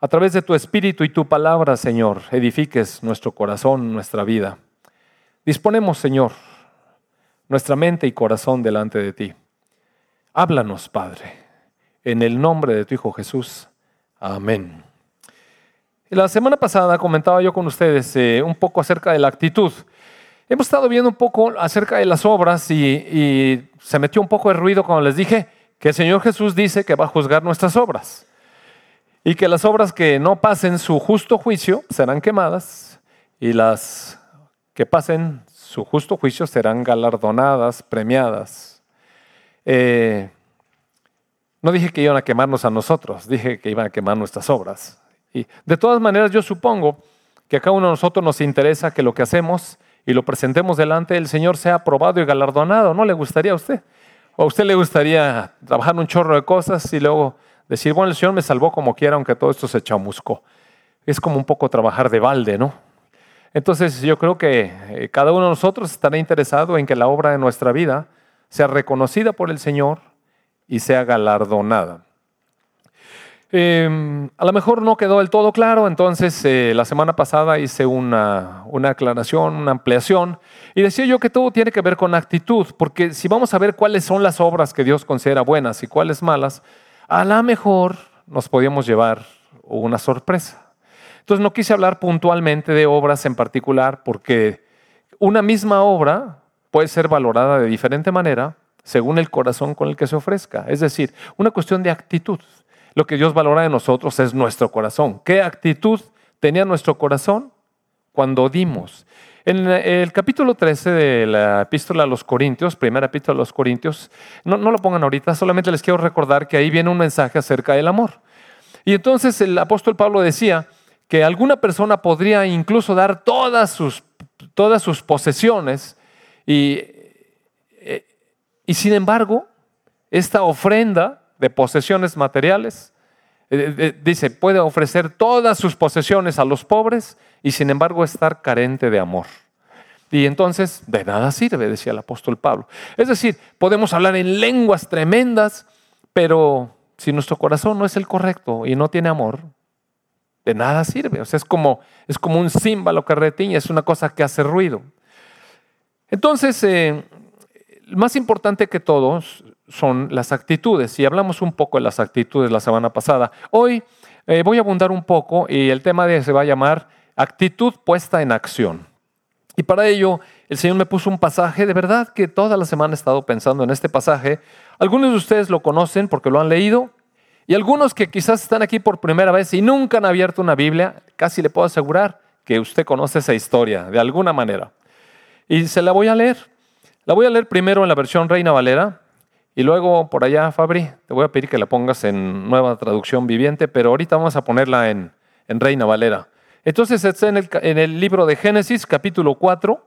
a través de tu espíritu y tu palabra, Señor, edifiques nuestro corazón, nuestra vida. Disponemos, Señor, nuestra mente y corazón delante de ti. Háblanos, Padre, en el nombre de tu Hijo Jesús. Amén. La semana pasada comentaba yo con ustedes eh, un poco acerca de la actitud. Hemos estado viendo un poco acerca de las obras y, se metió un poco de ruido cuando les dije que el Señor Jesús dice que va a juzgar nuestras obras y que las obras que no pasen su justo juicio serán quemadas y las que pasen su justo juicio serán galardonadas, premiadas. Eh, no dije que iban a quemarnos a nosotros, dije que iban a quemar nuestras obras. Y de todas maneras yo supongo que a cada uno de nosotros nos interesa que lo que hacemos y lo presentemos delante del Señor sea aprobado y galardonado. ¿No le gustaría a usted? ¿O a usted le gustaría trabajar un chorro de cosas y luego decir, bueno, el Señor me salvó como quiera, aunque todo esto se chamuscó? Es como un poco trabajar de balde, ¿no? Entonces yo creo que eh, cada uno de nosotros estará interesado en que la obra de nuestra vida sea reconocida por el Señor y sea galardonada. Em, a lo mejor no quedó del todo claro, entonces eh, la semana pasada hice una, una, aclaración, una ampliación, y decía yo que todo tiene que ver con actitud, porque si vamos a ver cuáles son las obras que Dios considera buenas y cuáles malas, a lo mejor nos podíamos llevar una sorpresa. Entonces no quise hablar puntualmente de obras en particular porque una misma obra puede ser valorada de diferente manera según el corazón con el que se ofrezca. Es decir, una cuestión de actitud. Lo que Dios valora de nosotros es nuestro corazón. ¿Qué actitud tenía nuestro corazón cuando dimos? En el capítulo 13 de la epístola a los Corintios, primera epístola a los Corintios, no, no lo pongan ahorita, solamente les quiero recordar que ahí viene un mensaje acerca del amor. Y entonces el apóstol Pablo decía, que alguna persona podría incluso dar todas sus, todas sus posesiones y, eh, y sin embargo, esta ofrenda de posesiones materiales, dice, puede ofrecer todas sus posesiones a los pobres y sin embargo estar carente de amor. Y entonces de nada sirve, decía el apóstol Pablo. Es decir, podemos hablar en lenguas tremendas, pero si nuestro corazón no es el correcto y no tiene amor, de nada sirve. O sea, es como, es como un címbalo que retiñe, es una cosa que hace ruido. Entonces, eh, más importante que todos son las actitudes. Y hablamos un poco de las actitudes la semana pasada. Hoy eh, voy a abundar un poco y el tema de se va a llamar actitud puesta en acción. Y para ello, el Señor me puso un pasaje, de verdad que toda la semana he estado pensando en este pasaje. Algunos de ustedes lo conocen porque lo han leído, y algunos que quizás están aquí por primera vez y nunca han abierto una Biblia, casi le puedo asegurar que usted conoce esa historia de alguna manera. Y se la voy a leer. La voy a leer primero en la versión Reina Valera y luego por allá, Fabri, te voy a pedir que la pongas en nueva traducción viviente, pero ahorita vamos a ponerla en, Reina Valera. Entonces está en el, en el libro de Génesis, capítulo 4.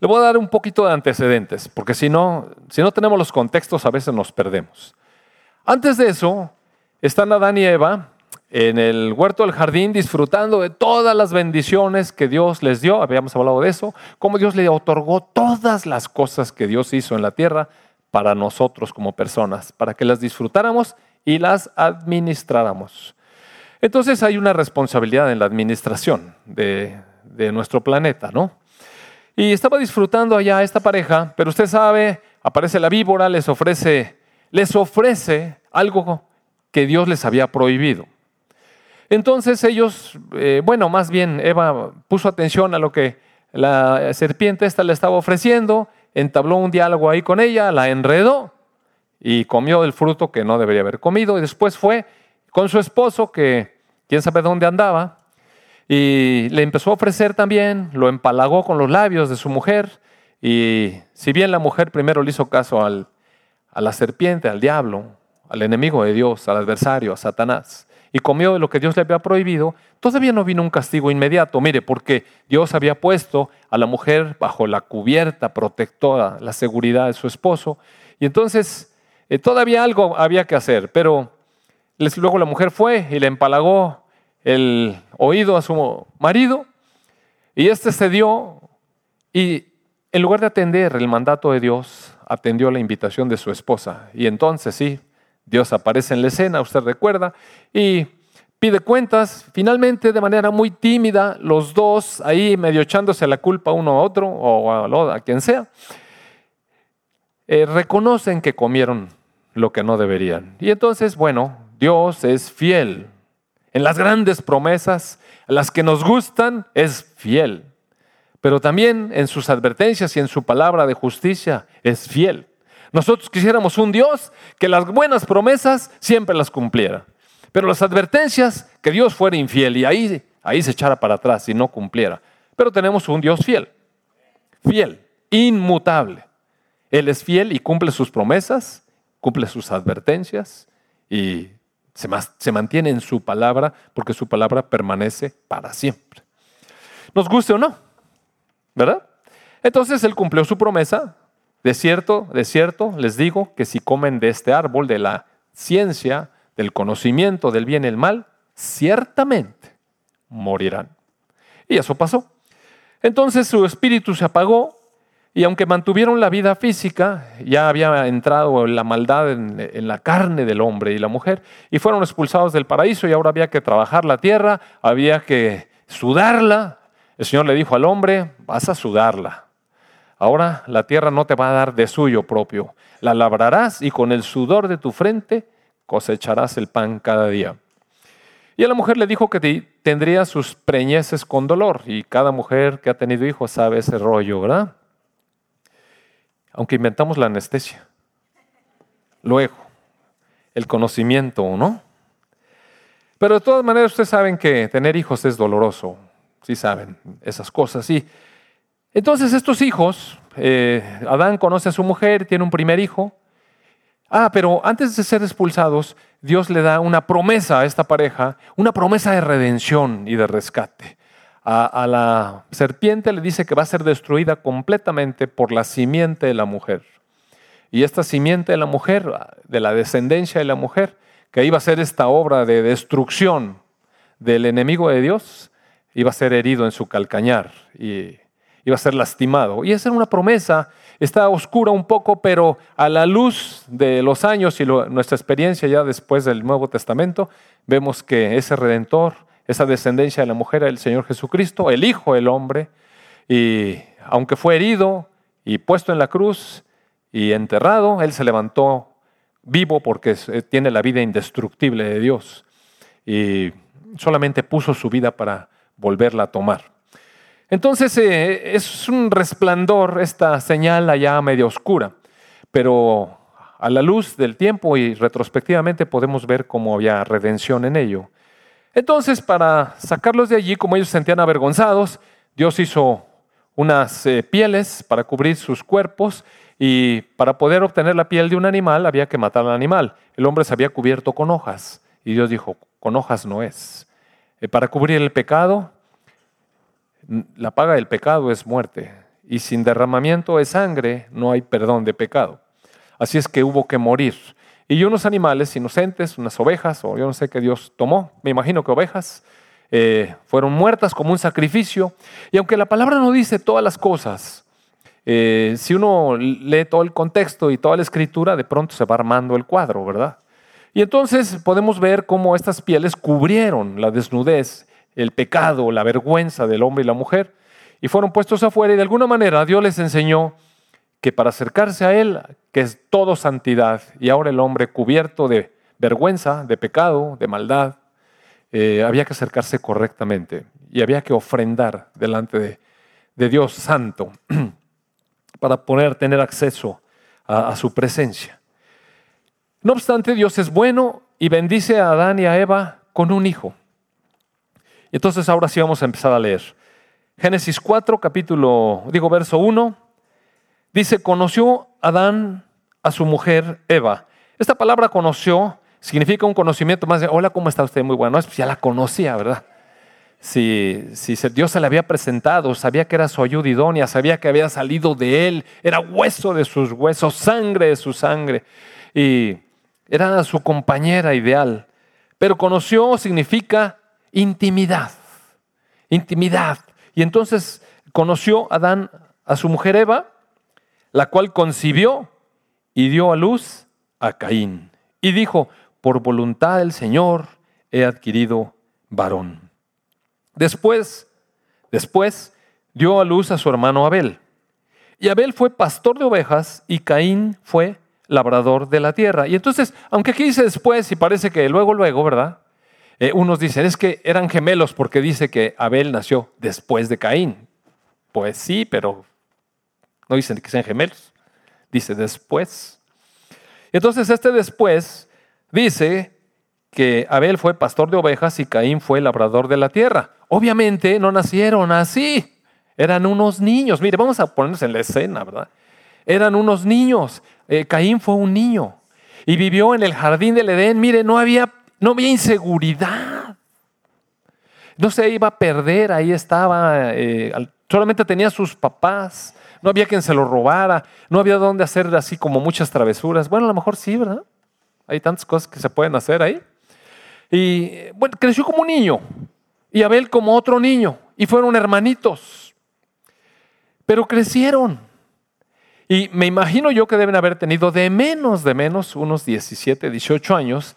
Le voy a dar un poquito de antecedentes, porque si no, si no tenemos los contextos a veces nos perdemos. Antes de eso, están Adán y Eva en el huerto del jardín disfrutando de todas las bendiciones que Dios les dio, habíamos hablado de eso, cómo Dios le otorgó todas las cosas que Dios hizo en la tierra para nosotros como personas, para que las disfrutáramos y las administráramos. Entonces hay una responsabilidad en la administración de, nuestro planeta, ¿no? Y estaba disfrutando allá esta pareja, pero usted sabe, aparece la víbora, les ofrece les ofrece algo que Dios les había prohibido. Entonces ellos, eh, bueno, más bien Eva puso atención a lo que la serpiente esta le estaba ofreciendo, entabló un diálogo ahí con ella, la enredó y comió el fruto que no debería haber comido. Y después fue con su esposo, que quién sabe dónde andaba, y le empezó a ofrecer también, lo empalagó con los labios de su mujer. Y si bien la mujer primero le hizo caso al a la serpiente, al diablo, al enemigo de Dios, al adversario, a Satanás, y comió de lo que Dios le había prohibido, todavía no vino un castigo inmediato. Mire, porque Dios había puesto a la mujer bajo la cubierta protectora, la seguridad de su esposo, y entonces eh, todavía algo había que hacer, pero luego la mujer fue y le empalagó el oído a su marido, y este cedió, y en lugar de atender el mandato de Dios, atendió la invitación de su esposa. Y entonces sí, Dios aparece en la escena, usted recuerda, y pide cuentas, finalmente de manera muy tímida, los dos ahí medio echándose la culpa uno a otro o a, a quien sea, eh, reconocen que comieron lo que no deberían. Y entonces, bueno, Dios es fiel. En las grandes promesas, las que nos gustan, es fiel. Pero también en sus advertencias y en su palabra de justicia es fiel. Nosotros quisiéramos un Dios que las buenas promesas siempre las cumpliera. Pero las advertencias, que Dios fuera infiel y ahí, ahí se echara para atrás y no cumpliera. Pero tenemos un Dios fiel, fiel, inmutable. Él es fiel y cumple sus promesas, cumple sus advertencias y se, se mantiene en su palabra porque su palabra permanece para siempre. Nos guste o no, ¿verdad? Entonces Él cumplió su promesa. De cierto, de cierto, les digo que si comen de este árbol de la ciencia, del conocimiento del bien y el mal, ciertamente morirán. Y eso pasó. Entonces su espíritu se apagó y aunque mantuvieron la vida física, ya había entrado la maldad en, la carne del hombre y la mujer y fueron expulsados del paraíso y ahora había que trabajar la tierra, había que sudarla. El Señor le dijo al hombre, vas a sudarla. Ahora la tierra no te va a dar de suyo propio, la labrarás y con el sudor de tu frente cosecharás el pan cada día. Y a la mujer le dijo que tendría sus preñeces con dolor, y cada mujer que ha tenido hijos sabe ese rollo, ¿verdad? Aunque inventamos la anestesia. Luego, el conocimiento, ¿no? Pero de todas maneras ustedes saben que tener hijos es doloroso, sí saben esas cosas. Y entonces estos hijos, eh, Adán conoce a su mujer, tiene un primer hijo, Ah, pero antes de ser expulsados, Dios le da una promesa a esta pareja, una promesa de redención y de rescate. A, la serpiente le dice que va a ser destruida completamente por la simiente de la mujer. Y esta simiente de la mujer, de la descendencia de la mujer, que iba a ser esta obra de destrucción del enemigo de Dios, iba a ser herido en su calcañar y iba a ser lastimado. Y esa era una promesa está oscura un poco, pero a la luz de los años y nuestra experiencia ya después del Nuevo Testamento, vemos que ese redentor, esa descendencia de la mujer, el Señor Jesucristo, el Hijo del hombre, y aunque fue herido y puesto en la cruz y enterrado, Él se levantó vivo porque tiene la vida indestructible de Dios y solamente puso su vida para volverla a tomar. Entonces eh, es un resplandor esta señal allá medio oscura, pero a la luz del tiempo y retrospectivamente podemos ver cómo había redención en ello. Entonces, para sacarlos de allí, como ellos se sentían avergonzados, Dios hizo unas eh, pieles para cubrir sus cuerpos y para poder obtener la piel de un animal había que matar al animal. El hombre se había cubierto con hojas y Dios dijo, con hojas no es. Eh, para cubrir el pecado la paga del pecado es muerte y sin derramamiento de sangre no hay perdón de pecado. Así es que hubo que morir. Y unos animales inocentes, unas ovejas, o yo no sé qué Dios tomó, me imagino que ovejas, eh, fueron muertas como un sacrificio. Y aunque la palabra no dice todas las cosas, eh, si uno lee todo el contexto y toda la escritura, de pronto se va armando el cuadro, ¿verdad? Y entonces podemos ver cómo estas pieles cubrieron la desnudez el pecado, la vergüenza del hombre y la mujer, y fueron puestos afuera y de alguna manera Dios les enseñó que para acercarse a Él, que es todo santidad, y ahora el hombre cubierto de vergüenza, de pecado, de maldad, eh, había que acercarse correctamente y había que ofrendar delante de, Dios santo para poder tener acceso a, a su presencia. No obstante, Dios es bueno y bendice a Adán y a Eva con un hijo. Entonces ahora sí vamos a empezar a leer. Génesis 4, capítulo, digo verso 1, dice, conoció Adán a su mujer Eva. Esta palabra conoció significa un conocimiento más de, hola, ¿cómo está usted? Muy bueno, pues ya la conocía, ¿verdad? Si, si, Dios se le había presentado, sabía que era su ayuda idónea, sabía que había salido de él, era hueso de sus huesos, sangre de su sangre, y era su compañera ideal. Pero conoció significa intimidad, intimidad. Y entonces conoció Adán a su mujer Eva, la cual concibió y dio a luz a Caín. Y dijo, por voluntad del Señor he adquirido varón. Después, después dio a luz a su hermano Abel. Y Abel fue pastor de ovejas y Caín fue labrador de la tierra. Y entonces, aunque aquí dice después y parece que luego, luego, ¿verdad? Eh, unos dicen, es que eran gemelos porque dice que Abel nació después de Caín. Pues sí, pero no dicen que sean gemelos. Dice después. Entonces este después dice que Abel fue pastor de ovejas y Caín fue labrador de la tierra. Obviamente no nacieron así. Eran unos niños. Mire, vamos a ponernos en la escena, ¿verdad? Eran unos niños. Eh, Caín fue un niño y vivió en el jardín del Edén. Mire, no había no había inseguridad. No se iba a perder, ahí estaba, eh, solamente tenía sus papás, no había quien se lo robara, no había dónde hacer así como muchas travesuras. Bueno, a lo mejor sí, ¿verdad? Hay tantas cosas que se pueden hacer ahí. Y bueno, creció como un niño y Abel como otro niño y fueron hermanitos. Pero crecieron. Y me imagino yo que deben haber tenido de menos, de menos, unos 17, 18 años,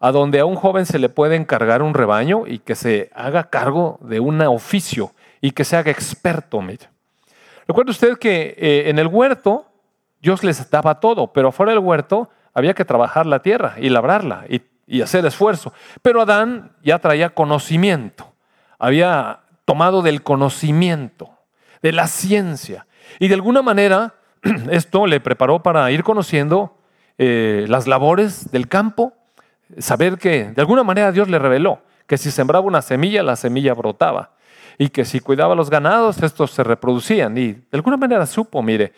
a donde a un joven se le puede encargar un rebaño y que se haga cargo de un oficio y que se haga experto. Mire. Recuerda usted que eh, en el huerto Dios les daba todo, pero fuera del huerto había que trabajar la tierra y labrarla y, y hacer esfuerzo. Pero Adán ya traía conocimiento, había tomado del conocimiento, de la ciencia. Y de alguna manera esto le preparó para ir conociendo eh, las labores del campo, saber que de alguna manera Dios le reveló que si sembraba una semilla, la semilla brotaba. Y que si cuidaba los ganados, estos se reproducían. Y de alguna manera supo, mire.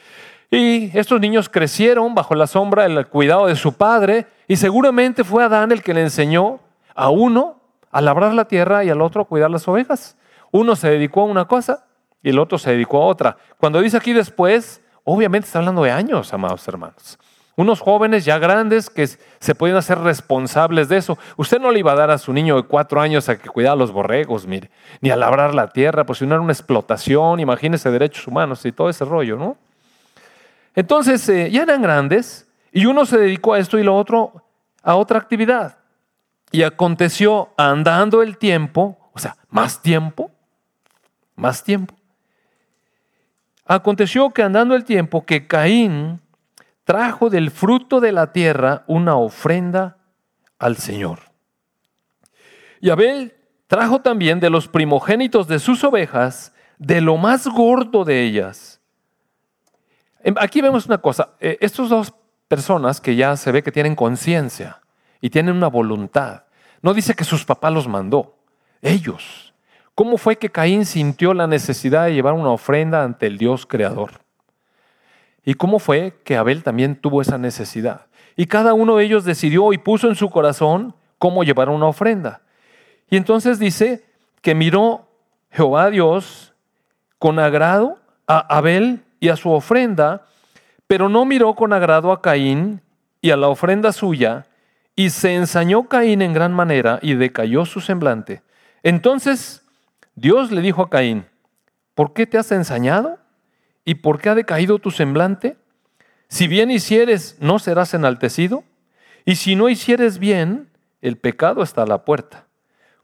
Y estos niños crecieron bajo la sombra del cuidado de su padre. Y seguramente fue Adán el que le enseñó a uno a labrar la tierra y al otro a cuidar las ovejas. Uno se dedicó a una cosa y el otro se dedicó a otra. Cuando dice aquí después, obviamente está hablando de años, amados hermanos. Unos jóvenes ya grandes que se pueden hacer responsables de eso. Usted no le iba a dar a su niño de cuatro años a que cuidara los borregos, mire, ni a labrar la tierra, pues si no era una explotación, imagínese derechos humanos y todo ese rollo, ¿no? Entonces, eh, ya eran grandes y uno se dedicó a esto y lo otro a otra actividad. Y aconteció andando el tiempo, o sea, más tiempo, más tiempo. Aconteció que andando el tiempo que Caín trajo del fruto de la tierra una ofrenda al Señor. Y Abel trajo también de los primogénitos de sus ovejas, de lo más gordo de ellas. Em, aquí vemos una cosa, eh, estas dos personas que ya se ve que tienen conciencia y tienen una voluntad, no dice que sus papás los mandó, ellos. ¿Cómo fue que Caín sintió la necesidad de llevar una ofrenda ante el Dios creador? ¿Y cómo fue que Abel también tuvo esa necesidad? Y cada uno de ellos decidió y puso en su corazón cómo llevar una ofrenda. Y entonces dice que miró Jehová Dios con agrado a Abel y a su ofrenda, pero no miró con agrado a Caín y a la ofrenda suya, y se ensañó Caín en gran manera y decayó su semblante. Entonces Dios le dijo a Caín, ¿por qué te has ensañado? ¿Y por qué ha decaído tu semblante? Si bien hicieres, ¿no serás enaltecido? Y si no hicieres bien, el pecado está a la puerta.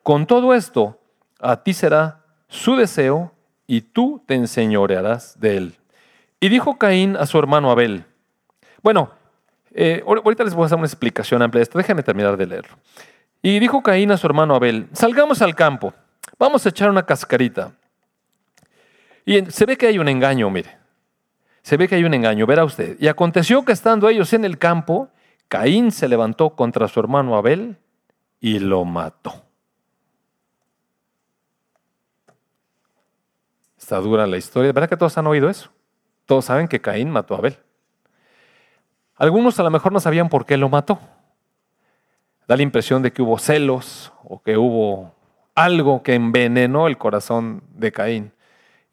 Con todo esto, a ti será su deseo y tú te enseñorearás de él. Y dijo Caín a su hermano Abel. Bueno, eh, ahorita les voy a hacer una explicación amplia de esto. Déjenme terminar de leerlo. Y dijo Caín a su hermano Abel, salgamos al campo, vamos a echar una cascarita. Y se ve que hay un engaño, mire. Se ve que hay un engaño, verá usted. Y aconteció que estando ellos en el campo, Caín se levantó contra su hermano Abel y lo mató. Está dura la historia. ¿Verdad que todos han oído eso? Todos saben que Caín mató a Abel. Algunos a lo mejor no sabían por qué lo mató. Da la impresión de que hubo celos o que hubo algo que envenenó el corazón de Caín.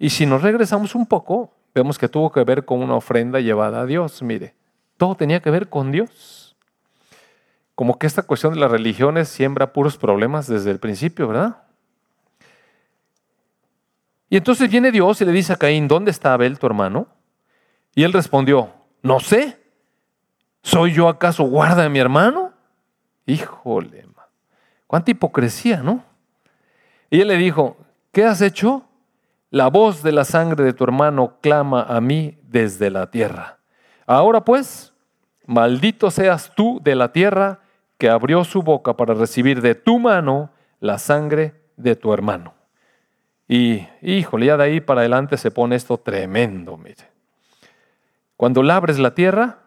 Y si nos regresamos un poco, vemos que tuvo que ver con una ofrenda llevada a Dios. Mire, todo tenía que ver con Dios. Como que esta cuestión de las religiones siembra puros problemas desde el principio, ¿verdad? Y entonces viene Dios y le dice a Caín, ¿dónde está Abel, tu hermano? Y él respondió, no sé. ¿Soy yo acaso guarda de mi hermano? Híjole, cuánta hipocresía, ¿no? Y él le dijo, ¿qué has hecho? La voz de la sangre de tu hermano clama a mí desde la tierra. Ahora pues, maldito seas tú de la tierra que abrió su boca para recibir de tu mano la sangre de tu hermano. Y híjole, ya de ahí para adelante se pone esto tremendo, mire. Cuando labres la tierra,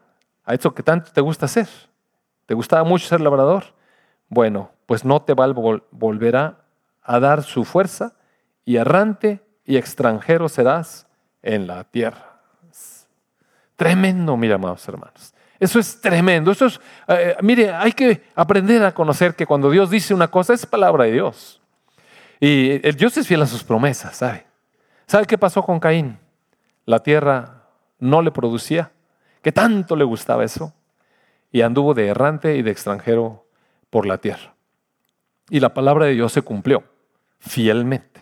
a eso que tanto te gusta hacer, te gustaba mucho ser labrador, bueno, pues no te volverá a dar su fuerza y errante y extranjero serás en la tierra. Tremendo, mira, amados hermanos. Eso es tremendo. Eso es, eh, mire, hay que aprender a conocer que cuando Dios dice una cosa es palabra de Dios. Y Dios es fiel a sus promesas, ¿sabe? ¿Sabe qué pasó con Caín? La tierra no le producía, que tanto le gustaba eso, y anduvo de errante y de extranjero por la tierra. Y la palabra de Dios se cumplió fielmente,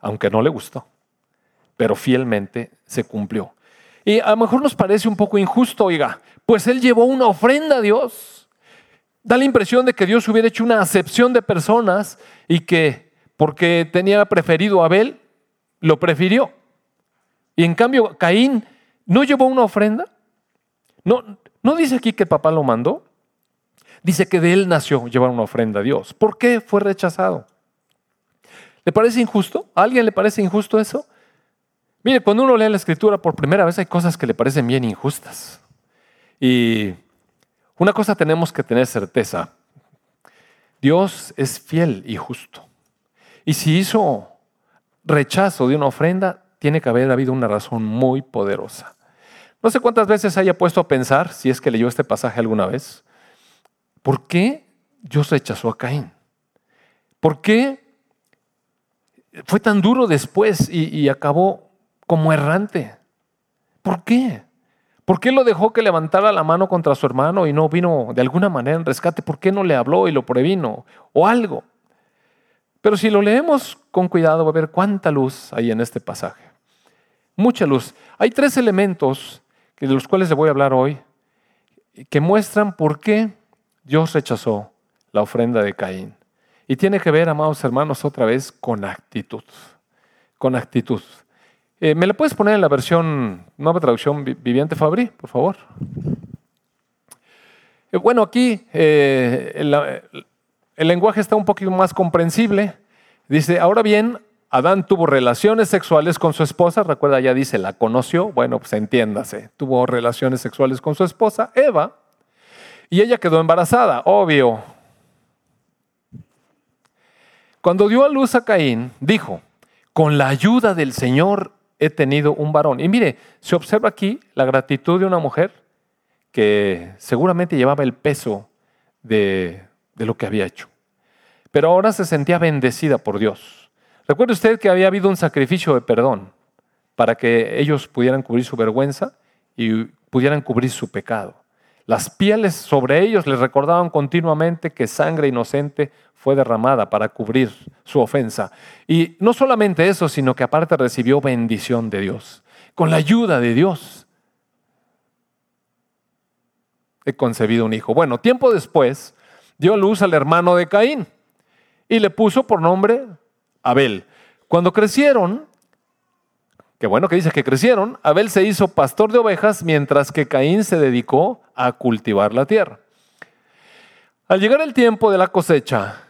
aunque no le gustó, pero fielmente se cumplió. Y a lo mejor nos parece un poco injusto, oiga, pues él llevó una ofrenda a Dios. Da la impresión de que Dios hubiera hecho una acepción de personas y que porque tenía preferido a Abel, lo prefirió. Y en cambio, Caín no llevó una ofrenda. No, no dice aquí que papá lo mandó. Dice que de él nació llevar una ofrenda a Dios. ¿Por qué fue rechazado? ¿Le parece injusto? ¿A alguien le parece injusto eso? Mire, cuando uno lee la escritura por primera vez hay cosas que le parecen bien injustas. Y una cosa tenemos que tener certeza. Dios es fiel y justo. Y si hizo rechazo de una ofrenda, tiene que haber habido una razón muy poderosa. No sé cuántas veces haya puesto a pensar, si es que leyó este pasaje alguna vez, ¿por qué Dios rechazó a Caín? ¿Por qué fue tan duro después y, acabó como errante? ¿Por qué? ¿Por qué lo dejó que levantara la mano contra su hermano y no vino de alguna manera en rescate? ¿Por qué no le habló y lo previno? O algo. Pero si lo leemos con cuidado, va a ver cuánta luz hay en este pasaje. Mucha luz. Hay tres elementos de los cuales le voy a hablar hoy que muestran por qué Dios rechazó la ofrenda de Caín. Y tiene que ver, amados hermanos, otra vez con actitud. Con actitud. Eh, ¿Me la puedes poner en la versión, nueva traducción viviente Fabri, por favor? Eh, bueno, aquí eh, el, lenguaje está un poquito más comprensible. Dice, ahora bien, Adán tuvo relaciones sexuales con su esposa, recuerda, ya dice, la conoció, bueno, pues entiéndase, tuvo relaciones sexuales con su esposa, Eva, y ella quedó embarazada, obvio. Cuando dio a luz a Caín, dijo, con la ayuda del Señor he tenido un varón. Y mire, se observa aquí la gratitud de una mujer que seguramente llevaba el peso de, lo que había hecho. Pero ahora se sentía bendecida por Dios. Recuerde usted que había habido un sacrificio de perdón para que ellos pudieran cubrir su vergüenza y pudieran cubrir su pecado. Las pieles sobre ellos les recordaban continuamente que sangre inocente fue derramada para cubrir su ofensa. Y no solamente eso, sino que aparte recibió bendición de Dios. Con la ayuda de Dios he concebido un hijo. Bueno, tiempo después dio luz al hermano de Caín y le puso por nombre Abel. Cuando crecieron, qué bueno que dice que crecieron, Abel se hizo pastor de ovejas mientras que Caín se dedicó a cultivar la tierra. Al llegar el tiempo de la cosecha,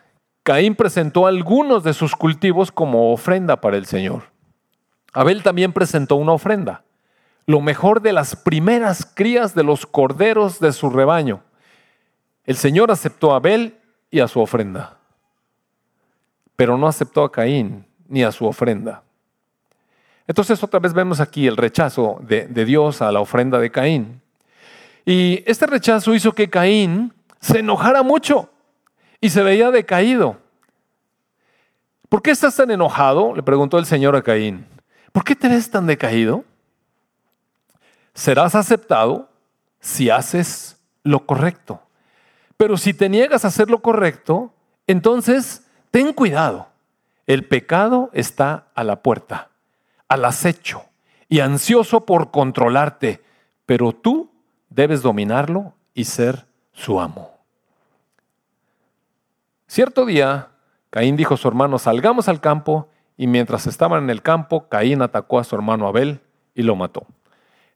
Caín presentó algunos de sus cultivos como ofrenda para el Señor. Abel también presentó una ofrenda, lo mejor de las primeras crías de los corderos de su rebaño. El Señor aceptó a Abel y a su ofrenda, pero no aceptó a Caín ni a su ofrenda. Entonces otra vez vemos aquí el rechazo de, de Dios a la ofrenda de Caín. Y este rechazo hizo que Caín se enojara mucho y se veía decaído. ¿Por qué estás tan enojado? Le preguntó el Señor a Caín. ¿Por qué te ves tan decaído? Serás aceptado si haces lo correcto. Pero si te niegas a hacer lo correcto, entonces ten cuidado. El pecado está a la puerta, al acecho y ansioso por controlarte, pero tú debes dominarlo y ser su amo. Cierto día, Caín dijo a su hermano, salgamos al campo, y mientras estaban en el campo, Caín atacó a su hermano Abel y lo mató.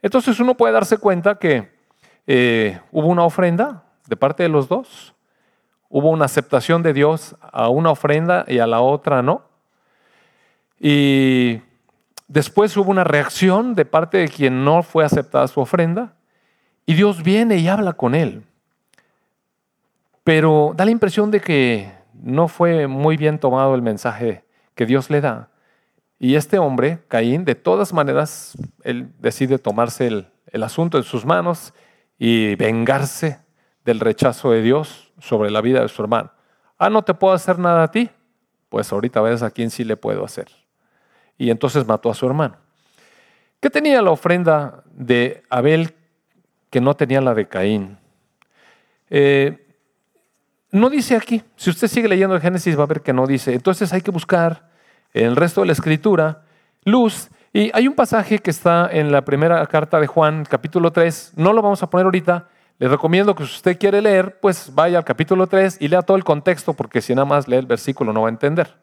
Entonces uno puede darse cuenta que eh, hubo una ofrenda de parte de los dos, hubo una aceptación de Dios a una ofrenda y a la otra no. Y después hubo una reacción de parte de quien no fue aceptada su ofrenda y Dios viene y habla con él. Pero da la impresión de que no fue muy bien tomado el mensaje que Dios le da. Y este hombre, Caín, de todas maneras, él decide tomarse el, el asunto en sus manos y vengarse del rechazo de Dios sobre la vida de su hermano. Ah, no te puedo hacer nada a ti. Pues ahorita ves a quién sí le puedo hacer. Y entonces mató a su hermano. ¿Qué tenía la ofrenda de Abel que no tenía la de Caín? Eh, no dice aquí. Si usted sigue leyendo el Génesis va a ver que no dice. Entonces hay que buscar en el resto de la escritura luz. Y hay un pasaje que está en la primera carta de Juan, capítulo 3. No lo vamos a poner ahorita. Le recomiendo que si usted quiere leer, pues vaya al capítulo 3 y lea todo el contexto, porque si nada más lee el versículo no va a entender.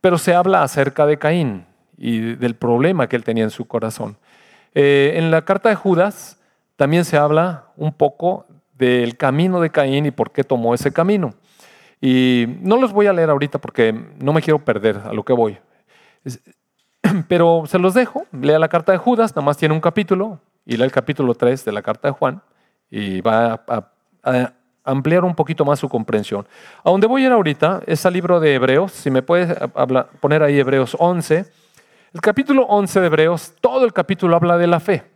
Pero se habla acerca de Caín y del problema que él tenía en su corazón. Eh, en la carta de Judas también se habla un poco del camino de Caín y por qué tomó ese camino. Y no los voy a leer ahorita porque no me quiero perder a lo que voy. Pero se los dejo, lea la carta de Judas, nada más tiene un capítulo, y lea el capítulo 3 de la carta de Juan, y va a, ampliar un poquito más su comprensión. A donde voy a ir ahorita es al libro de Hebreos, si me puedes poner ahí Hebreos 11. El capítulo 11 de Hebreos, todo el capítulo habla de la fe.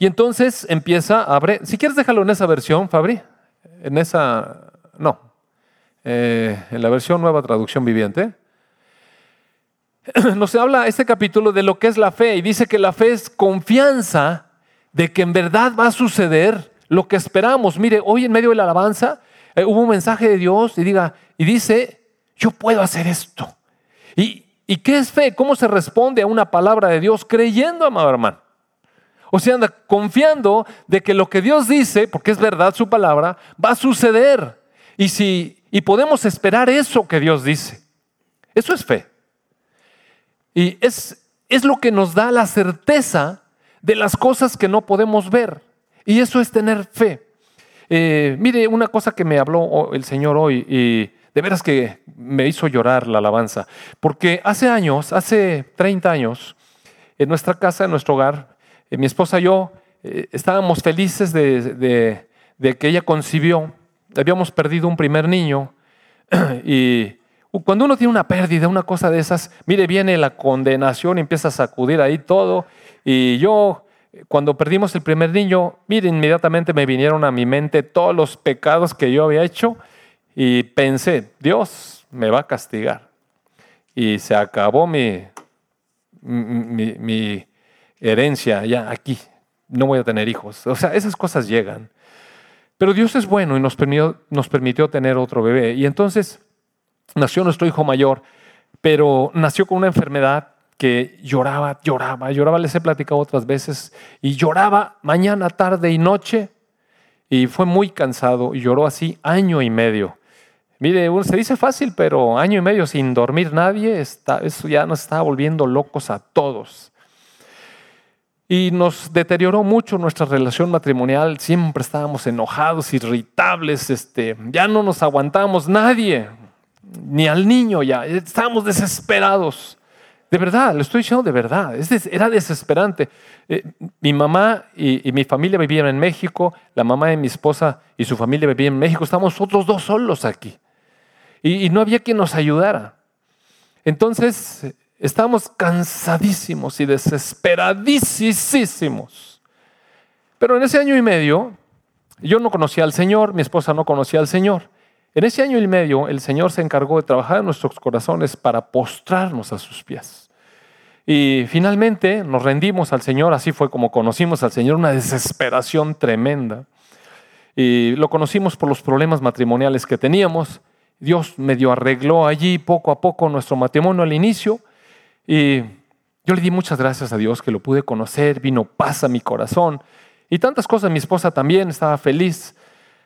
Y entonces empieza, abre, si quieres déjalo en esa versión, Fabri, en esa, no, eh, en la versión nueva traducción viviente. Nos habla este capítulo de lo que es la fe y dice que la fe es confianza de que en verdad va a suceder lo que esperamos. Mire, hoy en medio de la alabanza eh, hubo un mensaje de Dios y diga y dice, yo puedo hacer esto. ¿Y, ¿Y qué es fe? ¿Cómo se responde a una palabra de Dios creyendo, amado hermano? O sea, anda confiando de que lo que Dios dice, porque es verdad su palabra, va a suceder. Y si y podemos esperar eso que Dios dice. Eso es fe. Y es, es lo que nos da la certeza de las cosas que no podemos ver. Y eso es tener fe. Eh, mire, una cosa que me habló el Señor hoy y de veras que me hizo llorar la alabanza. Porque hace años, hace 30 años, en nuestra casa, en nuestro hogar, eh, mi esposa y yo eh, estábamos felices de, que ella concibió. Habíamos perdido un primer niño y cuando uno tiene una pérdida, una cosa de esas, mire, viene la condenación empieza a sacudir ahí todo. Y yo, cuando perdimos el primer niño, mire, inmediatamente me vinieron a mi mente todos los pecados que yo había hecho y pensé, Dios me va a castigar. Y se acabó mi, mi herencia ya aquí, no voy a tener hijos. O sea, esas cosas llegan. Pero Dios es bueno y nos permitió, tener otro bebé. Y entonces nació nuestro hijo mayor, pero nació con una enfermedad que lloraba, lloraba, lloraba, les he platicado otras veces, y lloraba mañana, tarde y noche, y fue muy cansado, y lloró así año y medio. Mire, se dice fácil, pero año y medio sin dormir nadie, está, eso ya nos estaba volviendo locos a todos y nos deterioró mucho nuestra relación matrimonial. Siempre estábamos enojados, irritables, este, ya no nos aguantamos nadie, ni al niño ya, estábamos desesperados. De verdad, lo estoy diciendo de verdad, era desesperante. Eh, mi mamá y, mi familia vivían en México, la mamá de mi esposa y su familia vivían en México, estábamos nosotros dos solos aquí. Y no había quien nos ayudara. Entonces, Estábamos cansadísimos y desesperadísimos. Pero en ese año y medio, yo no conocía al Señor, mi esposa no conocía al Señor. En ese año y medio, el Señor se encargó de trabajar en nuestros corazones para postrarnos a sus pies. Y finalmente nos rendimos al Señor, así fue como conocimos al Señor, una desesperación tremenda. Y lo conocimos por los problemas matrimoniales que teníamos. Dios medio arregló allí poco a poco nuestro matrimonio al inicio, y yo le di muchas gracias a Dios que lo pude conocer, vino paz a mi corazón y tantas cosas. Mi esposa también estaba feliz,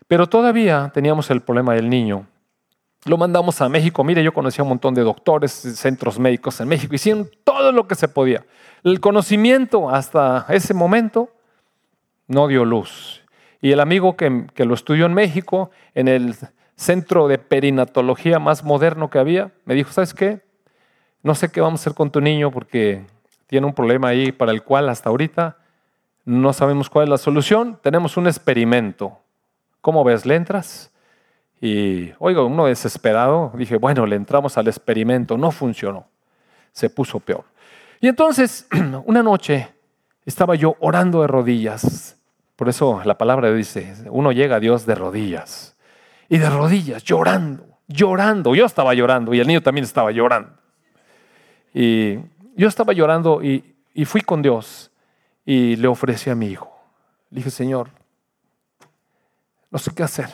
pero todavía teníamos el problema del niño. Lo mandamos a México. Mire, yo conocía un montón de doctores, centros médicos en México. Hicieron todo lo que se podía. El conocimiento hasta ese momento no dio luz. Y el amigo que, que lo estudió en México, en el centro de perinatología más moderno que había, me dijo, ¿sabes qué? No sé qué vamos a hacer con tu niño porque tiene un problema ahí para el cual hasta ahorita no sabemos cuál es la solución. Tenemos un experimento. ¿Cómo ves? ¿Le entras? Y, oiga, uno desesperado, dije, bueno, le entramos al experimento. No funcionó. Se puso peor. Y entonces, una noche, estaba yo orando de rodillas. Por eso la palabra dice, uno llega a Dios de rodillas. Y de rodillas, llorando, llorando. Yo estaba llorando y el niño también estaba llorando. Y yo estaba llorando y, fui con Dios y le ofrecí a mi hijo. Le dije, Señor, no sé qué hacer.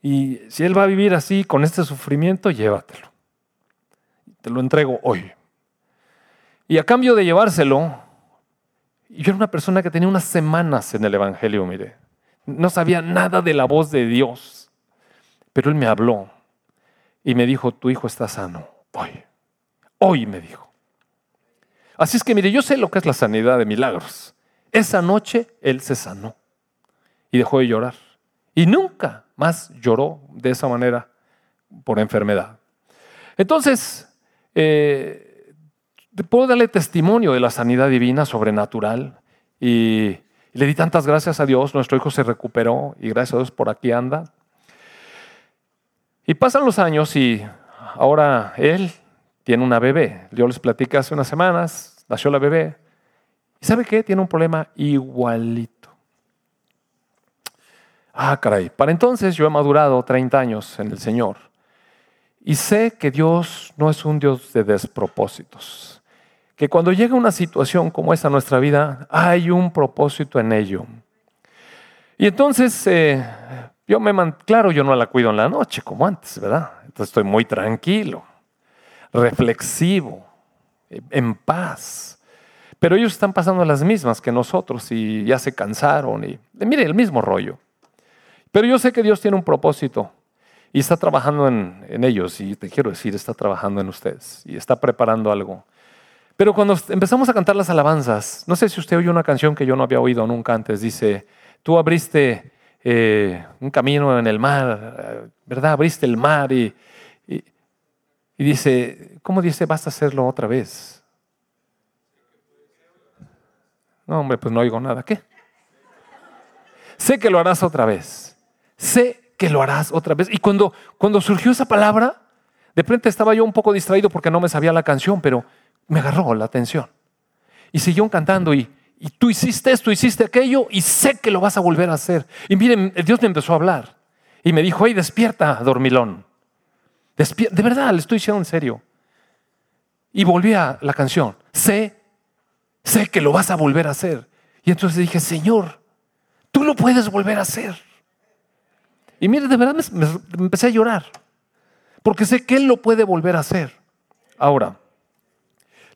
Y si él va a vivir así, con este sufrimiento, llévatelo. Te lo entrego hoy. Y a cambio de llevárselo, yo era una persona que tenía unas semanas en el Evangelio, mire. No sabía nada de la voz de Dios. Pero él me habló y me dijo, tu hijo está sano. Hoy. Hoy me dijo. Así es que mire, yo sé lo que es la sanidad de milagros. Esa noche él se sanó y dejó de llorar. Y nunca más lloró de esa manera por enfermedad. Entonces, eh, puedo darle testimonio de la sanidad divina, sobrenatural. Y, y le di tantas gracias a Dios. Nuestro hijo se recuperó y gracias a Dios por aquí anda. Y pasan los años y ahora él tiene una bebé. Yo les platicé hace unas semanas, nació la bebé. ¿Y sabe qué? Tiene un problema igualito. Ah, caray. Para entonces yo he madurado 30 años en el Señor. Y sé que Dios no es un Dios de despropósitos. Que cuando llega una situación como esta a nuestra vida, hay un propósito en ello. Y entonces, eh, yo me man claro, yo no la cuido en la noche como antes, ¿verdad? Entonces estoy muy tranquilo reflexivo, en paz. Pero ellos están pasando las mismas que nosotros y ya se cansaron. Y, mire, el mismo rollo. Pero yo sé que Dios tiene un propósito y está trabajando en, en, ellos. Y te quiero decir, está trabajando en ustedes y está preparando algo. Pero cuando empezamos a cantar las alabanzas, no sé si usted oyó una canción que yo no había oído nunca antes. Dice, tú abriste eh, un camino en el mar, ¿verdad? Abriste el mar y, y dice, ¿cómo dice, vas a hacerlo otra vez? No, hombre, pues no oigo nada. ¿Qué? Sé que lo harás otra vez. Sé que lo harás otra vez. Y cuando, cuando surgió esa palabra, de repente estaba yo un poco distraído porque no me sabía la canción, pero me agarró la atención. Y siguió cantando y, y tú hiciste esto, hiciste aquello y sé que lo vas a volver a hacer. Y miren, Dios me empezó a hablar y me dijo, hey, despierta, dormilón. De verdad, le estoy diciendo en serio. Y volví a la canción. Sé, sé que lo vas a volver a hacer. Y entonces dije, Señor, tú lo puedes volver a hacer. Y mire, de verdad me, empecé a llorar. Porque sé que Él lo puede volver a hacer. Ahora,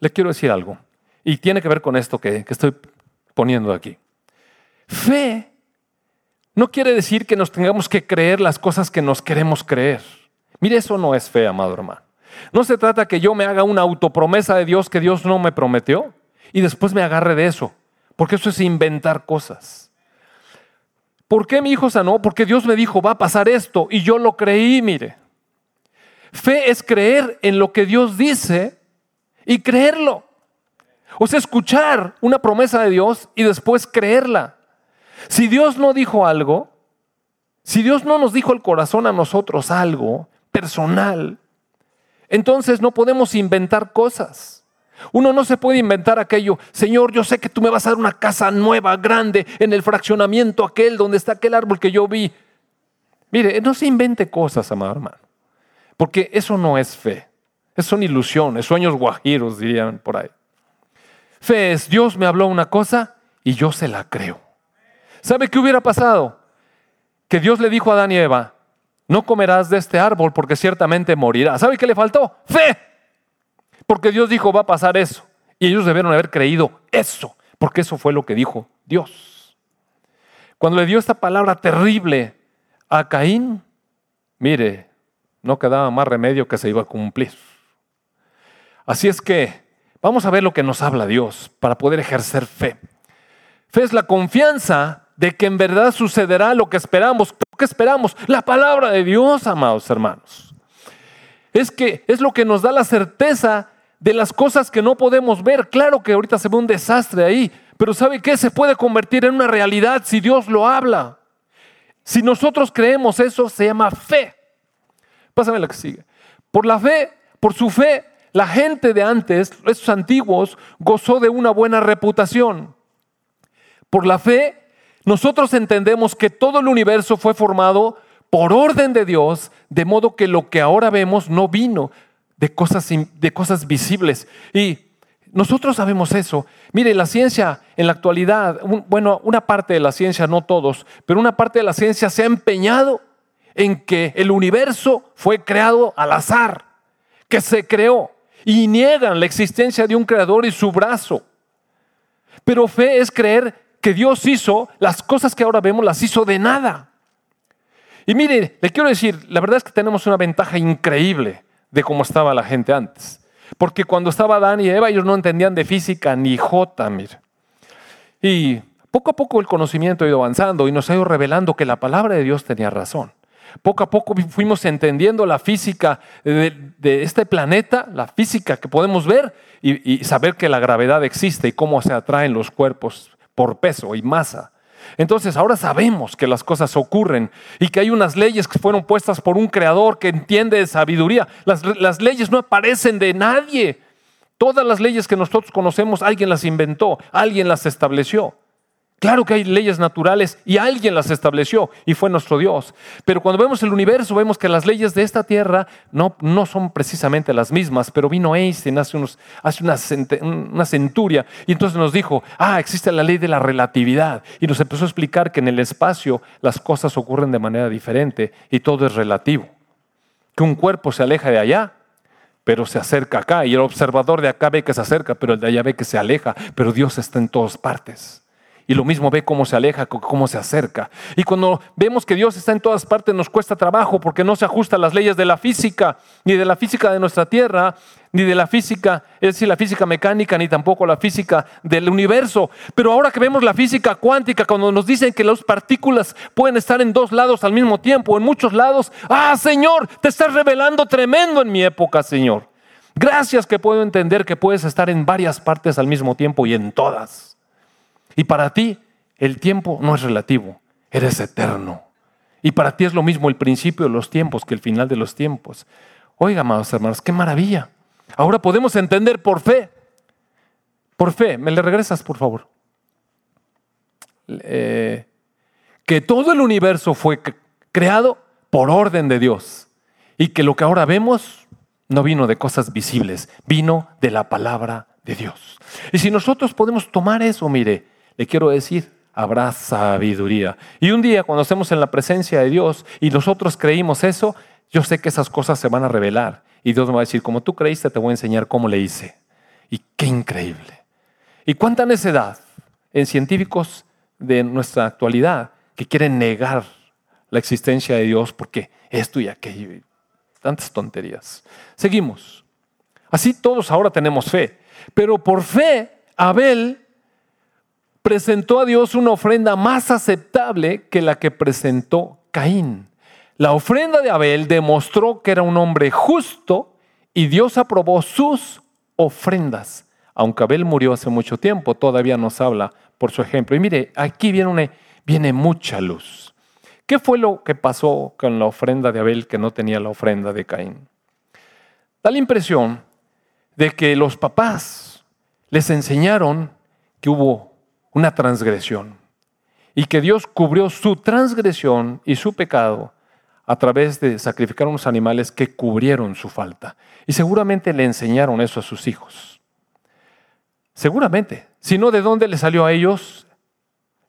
le quiero decir algo. Y tiene que ver con esto que, estoy poniendo aquí. Fe no quiere decir que nos tengamos que creer las cosas que nos queremos creer. Mire, eso no es fe, amado hermano. No se trata que yo me haga una autopromesa de Dios que Dios no me prometió y después me agarre de eso, porque eso es inventar cosas. ¿Por qué mi hijo sanó? Porque Dios me dijo, va a pasar esto y yo lo creí, mire. Fe es creer en lo que Dios dice y creerlo. O sea, escuchar una promesa de Dios y después creerla. Si Dios no dijo algo, si Dios no nos dijo el corazón a nosotros algo, personal, entonces no podemos inventar cosas. Uno no se puede inventar aquello, Señor, yo sé que tú me vas a dar una casa nueva, grande, en el fraccionamiento aquel donde está aquel árbol que yo vi. Mire, no se invente cosas, amado hermano, porque eso no es fe, eso son ilusiones, sueños guajiros, dirían por ahí. Fe es, Dios me habló una cosa y yo se la creo. ¿Sabe qué hubiera pasado? Que Dios le dijo a Adán y Eva, no comerás de este árbol porque ciertamente morirás. ¿Sabe qué le faltó? Fe. Porque Dios dijo, va a pasar eso. Y ellos debieron haber creído eso, porque eso fue lo que dijo Dios. Cuando le dio esta palabra terrible a Caín, mire, no quedaba más remedio que se iba a cumplir. Así es que vamos a ver lo que nos habla Dios para poder ejercer fe. Fe es la confianza de que en verdad sucederá lo que esperamos. ¿Qué esperamos? La palabra de Dios, amados hermanos. Es que es lo que nos da la certeza de las cosas que no podemos ver. Claro que ahorita se ve un desastre ahí, pero ¿sabe qué? Se puede convertir en una realidad si Dios lo habla. Si nosotros creemos eso, se llama fe. Pásame la que sigue. Por la fe, por su fe, la gente de antes, esos antiguos, gozó de una buena reputación. Por la fe, nosotros entendemos que todo el universo fue formado por orden de Dios, de modo que lo que ahora vemos no vino de cosas, de cosas visibles. Y nosotros sabemos eso. Mire, la ciencia en la actualidad, bueno, una parte de la ciencia, no todos, pero una parte de la ciencia se ha empeñado en que el universo fue creado al azar, que se creó, y niegan la existencia de un creador y su brazo. Pero fe es creer que Dios hizo las cosas que ahora vemos, las hizo de nada. Y mire, le quiero decir, la verdad es que tenemos una ventaja increíble de cómo estaba la gente antes. Porque cuando estaba Adán y Eva, ellos no entendían de física ni J, mire. Y poco a poco el conocimiento ha ido avanzando y nos ha ido revelando que la palabra de Dios tenía razón. Poco a poco fuimos entendiendo la física de, este planeta, la física que podemos ver y saber que la gravedad existe y cómo se atraen los cuerpos por peso y masa. Entonces ahora sabemos que las cosas ocurren y que hay unas leyes que fueron puestas por un creador que entiende de sabiduría. Las, leyes no aparecen de nadie. Todas las leyes que nosotros conocemos, alguien las inventó, alguien las estableció. Claro que hay leyes naturales y alguien las estableció y fue nuestro Dios. Pero cuando vemos el universo vemos que las leyes de esta tierra no, no son precisamente las mismas. Pero vino Einstein hace, unos, hace una, una centuria y entonces nos dijo, ah, existe la ley de la relatividad. Y nos empezó a explicar que en el espacio las cosas ocurren de manera diferente y todo es relativo. Que un cuerpo se aleja de allá pero se acerca acá. Y el observador de acá ve que se acerca, pero el de allá ve que se aleja. Pero Dios está en todas partes. Y lo mismo ve cómo se aleja, cómo se acerca. Y cuando vemos que Dios está en todas partes nos cuesta trabajo porque no se ajusta a las leyes de la física, ni de la física de nuestra tierra, ni de la física, es decir, la física mecánica, ni tampoco la física del universo. Pero ahora que vemos la física cuántica, cuando nos dicen que las partículas pueden estar en dos lados al mismo tiempo, en muchos lados, ah, Señor, te estás revelando tremendo en mi época, Señor. Gracias que puedo entender que puedes estar en varias partes al mismo tiempo y en todas. Y para ti el tiempo no es relativo, eres eterno. Y para ti es lo mismo el principio de los tiempos que el final de los tiempos. Oiga, amados hermanos, qué maravilla. Ahora podemos entender por fe. Por fe, me le regresas, por favor. Eh, que todo el universo fue creado por orden de Dios. Y que lo que ahora vemos no vino de cosas visibles, vino de la palabra de Dios. Y si nosotros podemos tomar eso, mire, le quiero decir, habrá sabiduría. Y un día cuando estemos en la presencia de Dios y nosotros creímos eso, yo sé que esas cosas se van a revelar. Y Dios me va a decir, como tú creíste, te voy a enseñar cómo le hice. Y qué increíble. Y cuánta necedad en científicos de nuestra actualidad que quieren negar la existencia de Dios porque esto y aquello, tantas tonterías. Seguimos. Así todos ahora tenemos fe, pero por fe Abel presentó a Dios una ofrenda más aceptable que la que presentó Caín. La ofrenda de Abel demostró que era un hombre justo y Dios aprobó sus ofrendas. Aunque Abel murió hace mucho tiempo, todavía nos habla por su ejemplo. Y mire, aquí viene, viene mucha luz. ¿Qué fue lo que pasó con la ofrenda de Abel que no tenía la ofrenda de Caín? Da la impresión de que los papás les enseñaron que hubo una transgresión. Y que Dios cubrió su transgresión y su pecado a través de sacrificar unos animales que cubrieron su falta. Y seguramente le enseñaron eso a sus hijos. Seguramente. Si no, ¿de dónde le salió a ellos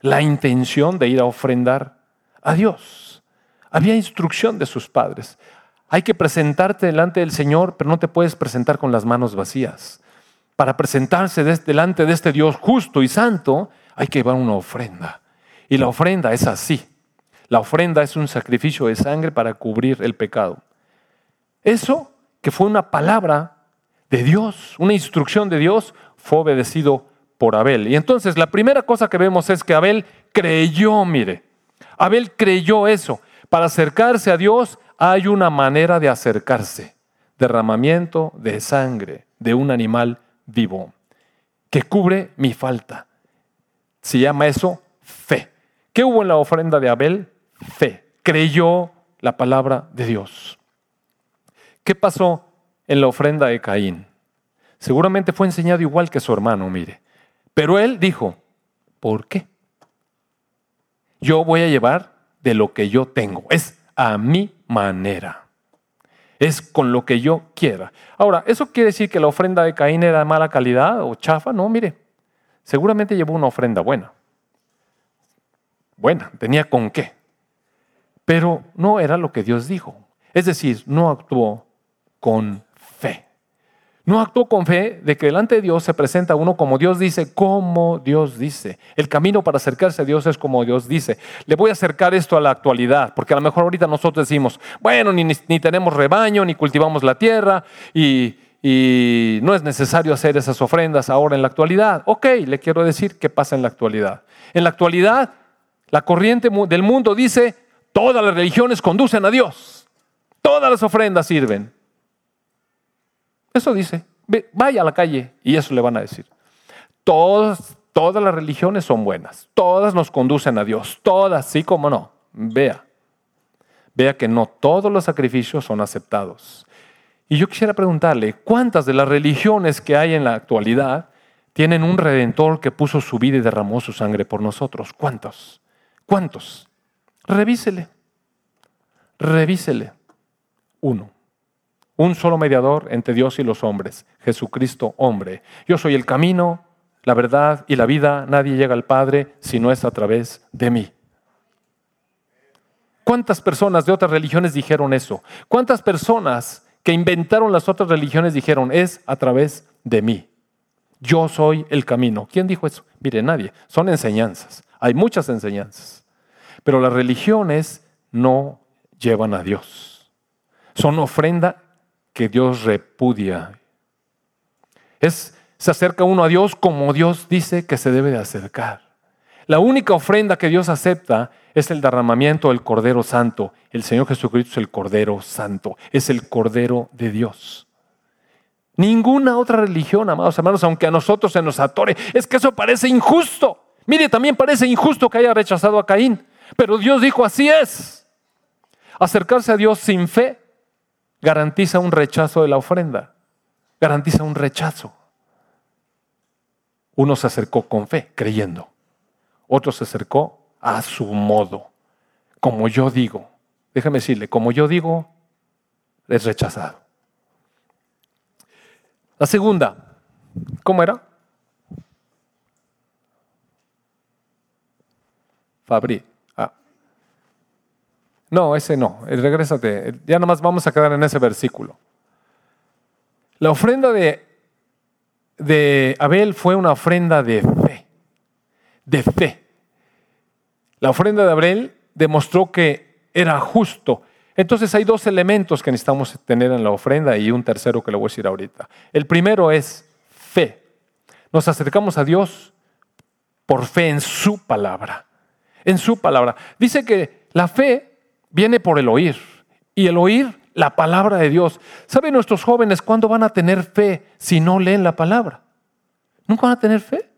la intención de ir a ofrendar a Dios? Había instrucción de sus padres. Hay que presentarte delante del Señor, pero no te puedes presentar con las manos vacías para presentarse delante de este Dios justo y santo, hay que llevar una ofrenda. Y la ofrenda es así. La ofrenda es un sacrificio de sangre para cubrir el pecado. Eso que fue una palabra de Dios, una instrucción de Dios, fue obedecido por Abel. Y entonces la primera cosa que vemos es que Abel creyó, mire, Abel creyó eso. Para acercarse a Dios hay una manera de acercarse, derramamiento de sangre de un animal vivo que cubre mi falta. Se llama eso fe. ¿Qué hubo en la ofrenda de Abel? Fe. Creyó la palabra de Dios. ¿Qué pasó en la ofrenda de Caín? Seguramente fue enseñado igual que su hermano, mire. Pero él dijo, ¿por qué? Yo voy a llevar de lo que yo tengo. Es a mi manera. Es con lo que yo quiera. Ahora, ¿eso quiere decir que la ofrenda de Caín era de mala calidad o chafa? No, mire. Seguramente llevó una ofrenda buena. Buena, tenía con qué. Pero no era lo que Dios dijo. Es decir, no actuó con fe. No actuó con fe de que delante de Dios se presenta uno como Dios dice, como Dios dice. El camino para acercarse a Dios es como Dios dice. Le voy a acercar esto a la actualidad, porque a lo mejor ahorita nosotros decimos, bueno, ni, ni tenemos rebaño, ni cultivamos la tierra, y, y no es necesario hacer esas ofrendas ahora en la actualidad. Ok, le quiero decir qué pasa en la actualidad. En la actualidad, la corriente del mundo dice, todas las religiones conducen a Dios, todas las ofrendas sirven. Eso dice. Vaya a la calle y eso le van a decir. Todas, todas las religiones son buenas. Todas nos conducen a Dios. Todas, sí como no. Vea. Vea que no todos los sacrificios son aceptados. Y yo quisiera preguntarle, ¿cuántas de las religiones que hay en la actualidad tienen un redentor que puso su vida y derramó su sangre por nosotros? ¿Cuántos? ¿Cuántos? Revísele. Revísele. Uno. Un solo mediador entre Dios y los hombres, Jesucristo hombre. Yo soy el camino, la verdad y la vida. Nadie llega al Padre si no es a través de mí. ¿Cuántas personas de otras religiones dijeron eso? ¿Cuántas personas que inventaron las otras religiones dijeron es a través de mí? Yo soy el camino. ¿Quién dijo eso? Mire, nadie. Son enseñanzas. Hay muchas enseñanzas. Pero las religiones no llevan a Dios. Son ofrenda que Dios repudia. Es, se acerca uno a Dios como Dios dice que se debe de acercar. La única ofrenda que Dios acepta es el derramamiento del Cordero Santo. El Señor Jesucristo es el Cordero Santo, es el Cordero de Dios. Ninguna otra religión, amados hermanos, aunque a nosotros se nos atore, es que eso parece injusto. Mire, también parece injusto que haya rechazado a Caín, pero Dios dijo, así es. Acercarse a Dios sin fe garantiza un rechazo de la ofrenda, garantiza un rechazo. Uno se acercó con fe, creyendo. Otro se acercó a su modo, como yo digo. Déjame decirle, como yo digo, es rechazado. La segunda, ¿cómo era? Fabri. No, ese no. Regrésate. Ya nomás vamos a quedar en ese versículo. La ofrenda de Abel fue una ofrenda de fe. De fe. La ofrenda de Abel demostró que era justo. Entonces hay dos elementos que necesitamos tener en la ofrenda y un tercero que le voy a decir ahorita. El primero es fe. Nos acercamos a Dios por fe en su palabra. En su palabra. Dice que la fe viene por el oír. Y el oír la palabra de Dios. ¿Saben nuestros jóvenes cuándo van a tener fe si no leen la palabra? Nunca van a tener fe.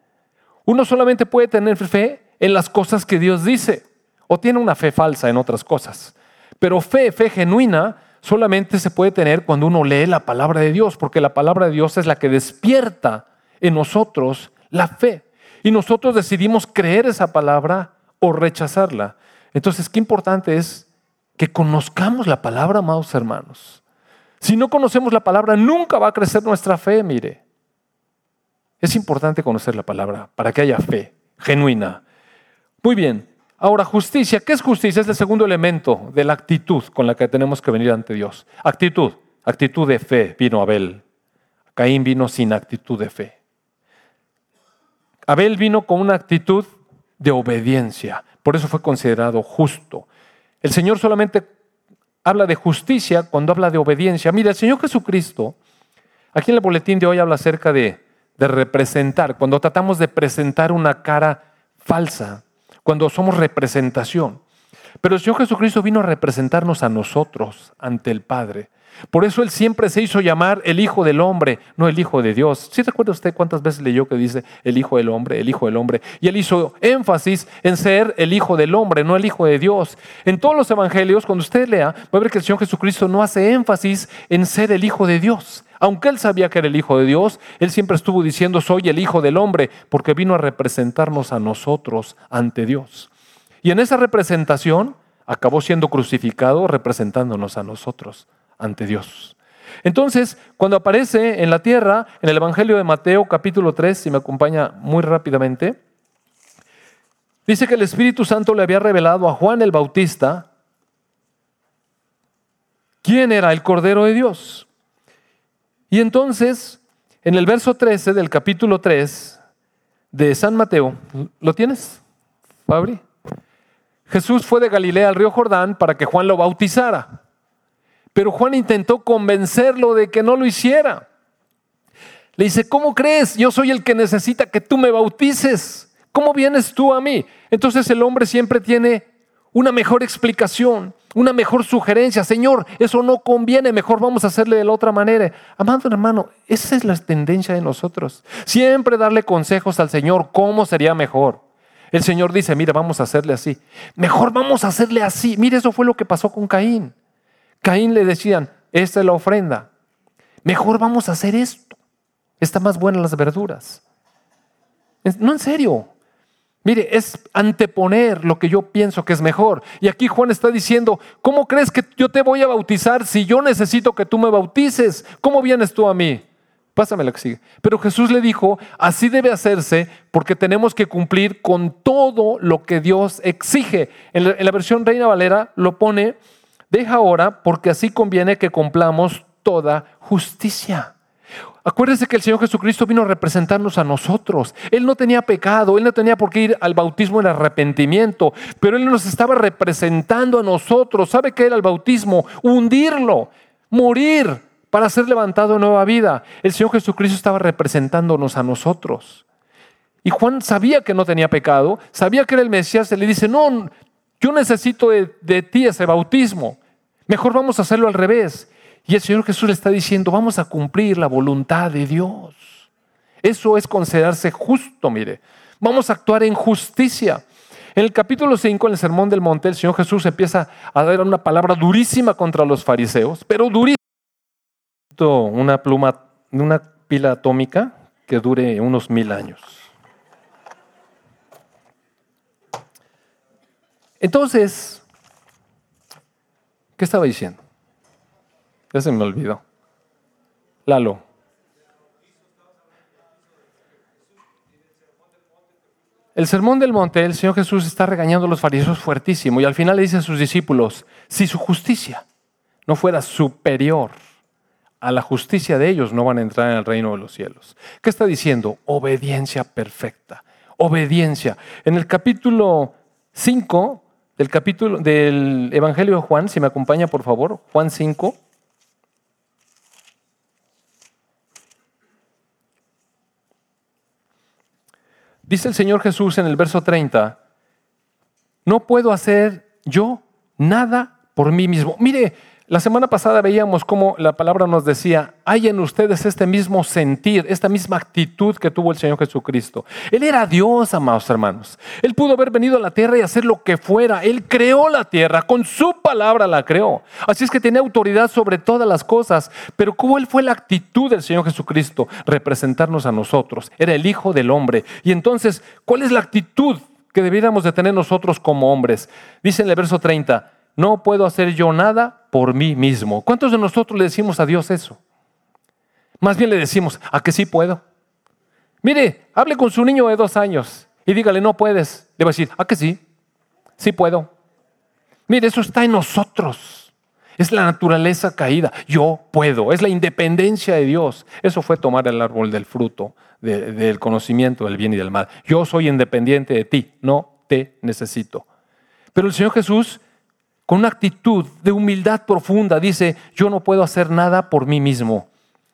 Uno solamente puede tener fe en las cosas que Dios dice. O tiene una fe falsa en otras cosas. Pero fe, fe genuina, solamente se puede tener cuando uno lee la palabra de Dios, porque la palabra de Dios es la que despierta en nosotros la fe. Y nosotros decidimos creer esa palabra o rechazarla. Entonces, qué importante es que conozcamos la palabra, amados hermanos. Si no conocemos la palabra, nunca va a crecer nuestra fe, mire. Es importante conocer la palabra para que haya fe genuina. Muy bien. Ahora, justicia. ¿Qué es justicia? Es el segundo elemento de la actitud con la que tenemos que venir ante Dios. Actitud. Actitud de fe vino Abel. Caín vino sin actitud de fe. Abel vino con una actitud de obediencia. Por eso fue considerado justo. El Señor solamente habla de justicia cuando habla de obediencia. Mira, el Señor Jesucristo, aquí en el boletín de hoy habla acerca de, de representar, cuando tratamos de presentar una cara falsa, cuando somos representación. Pero el Señor Jesucristo vino a representarnos a nosotros ante el Padre. Por eso Él siempre se hizo llamar el Hijo del Hombre, no el Hijo de Dios. ¿Sí recuerda usted cuántas veces leyó que dice el Hijo del Hombre, el Hijo del Hombre? Y Él hizo énfasis en ser el Hijo del Hombre, no el Hijo de Dios. En todos los Evangelios, cuando usted lea, va a ver que el Señor Jesucristo no hace énfasis en ser el Hijo de Dios. Aunque Él sabía que era el Hijo de Dios, Él siempre estuvo diciendo, soy el Hijo del Hombre, porque vino a representarnos a nosotros ante Dios. Y en esa representación acabó siendo crucificado representándonos a nosotros ante Dios. Entonces, cuando aparece en la tierra, en el Evangelio de Mateo capítulo 3, si me acompaña muy rápidamente, dice que el Espíritu Santo le había revelado a Juan el Bautista quién era el Cordero de Dios. Y entonces, en el verso 13 del capítulo 3 de San Mateo, ¿lo tienes, Fabri? Jesús fue de Galilea al río Jordán para que Juan lo bautizara. Pero Juan intentó convencerlo de que no lo hiciera. Le dice, ¿cómo crees? Yo soy el que necesita que tú me bautices. ¿Cómo vienes tú a mí? Entonces el hombre siempre tiene una mejor explicación, una mejor sugerencia. Señor, eso no conviene, mejor vamos a hacerle de la otra manera. Amado hermano, esa es la tendencia de nosotros. Siempre darle consejos al Señor, ¿cómo sería mejor? El Señor dice, mira, vamos a hacerle así. Mejor vamos a hacerle así. Mire, eso fue lo que pasó con Caín. Caín le decían, esta es la ofrenda. Mejor vamos a hacer esto. Está más buena las verduras. No en serio. Mire, es anteponer lo que yo pienso que es mejor. Y aquí Juan está diciendo, ¿cómo crees que yo te voy a bautizar si yo necesito que tú me bautices? ¿Cómo vienes tú a mí? Pásame la que sigue. Pero Jesús le dijo, así debe hacerse porque tenemos que cumplir con todo lo que Dios exige. En la, en la versión Reina Valera lo pone Deja ahora, porque así conviene que cumplamos toda justicia. Acuérdense que el Señor Jesucristo vino a representarnos a nosotros. Él no tenía pecado, Él no tenía por qué ir al bautismo en arrepentimiento, pero Él nos estaba representando a nosotros. ¿Sabe qué era el bautismo? Hundirlo, morir para ser levantado en nueva vida. El Señor Jesucristo estaba representándonos a nosotros. Y Juan sabía que no tenía pecado, sabía que era el Mesías, y le dice, no, yo necesito de, de ti ese bautismo. Mejor vamos a hacerlo al revés. Y el Señor Jesús le está diciendo, vamos a cumplir la voluntad de Dios. Eso es considerarse justo, mire. Vamos a actuar en justicia. En el capítulo 5, en el Sermón del Monte, el Señor Jesús empieza a dar una palabra durísima contra los fariseos, pero durísima. Una pluma, una pila atómica que dure unos mil años. Entonces, ¿Qué estaba diciendo? Ya se me olvidó. Lalo. El sermón del monte, el Señor Jesús está regañando a los fariseos fuertísimo y al final le dice a sus discípulos, si su justicia no fuera superior a la justicia de ellos, no van a entrar en el reino de los cielos. ¿Qué está diciendo? Obediencia perfecta. Obediencia. En el capítulo 5 del capítulo del Evangelio de Juan, si me acompaña por favor, Juan 5. Dice el Señor Jesús en el verso 30, no puedo hacer yo nada por mí mismo. Mire, la semana pasada veíamos cómo la palabra nos decía, hay en ustedes este mismo sentir, esta misma actitud que tuvo el Señor Jesucristo. Él era Dios, amados hermanos. Él pudo haber venido a la tierra y hacer lo que fuera. Él creó la tierra, con su palabra la creó. Así es que tenía autoridad sobre todas las cosas. Pero ¿cómo él fue la actitud del Señor Jesucristo? Representarnos a nosotros. Era el Hijo del Hombre. Y entonces, ¿cuál es la actitud que debiéramos de tener nosotros como hombres? Dice en el verso 30, no puedo hacer yo nada por mí mismo. ¿Cuántos de nosotros le decimos a Dios eso? Más bien le decimos, ¿a que sí puedo? Mire, hable con su niño de dos años y dígale, no puedes. Le va a decir, ¿a que sí? Sí puedo. Mire, eso está en nosotros. Es la naturaleza caída. Yo puedo. Es la independencia de Dios. Eso fue tomar el árbol del fruto, del conocimiento del bien y del mal. Yo soy independiente de ti. No te necesito. Pero el Señor Jesús con una actitud de humildad profunda. Dice, yo no puedo hacer nada por mí mismo.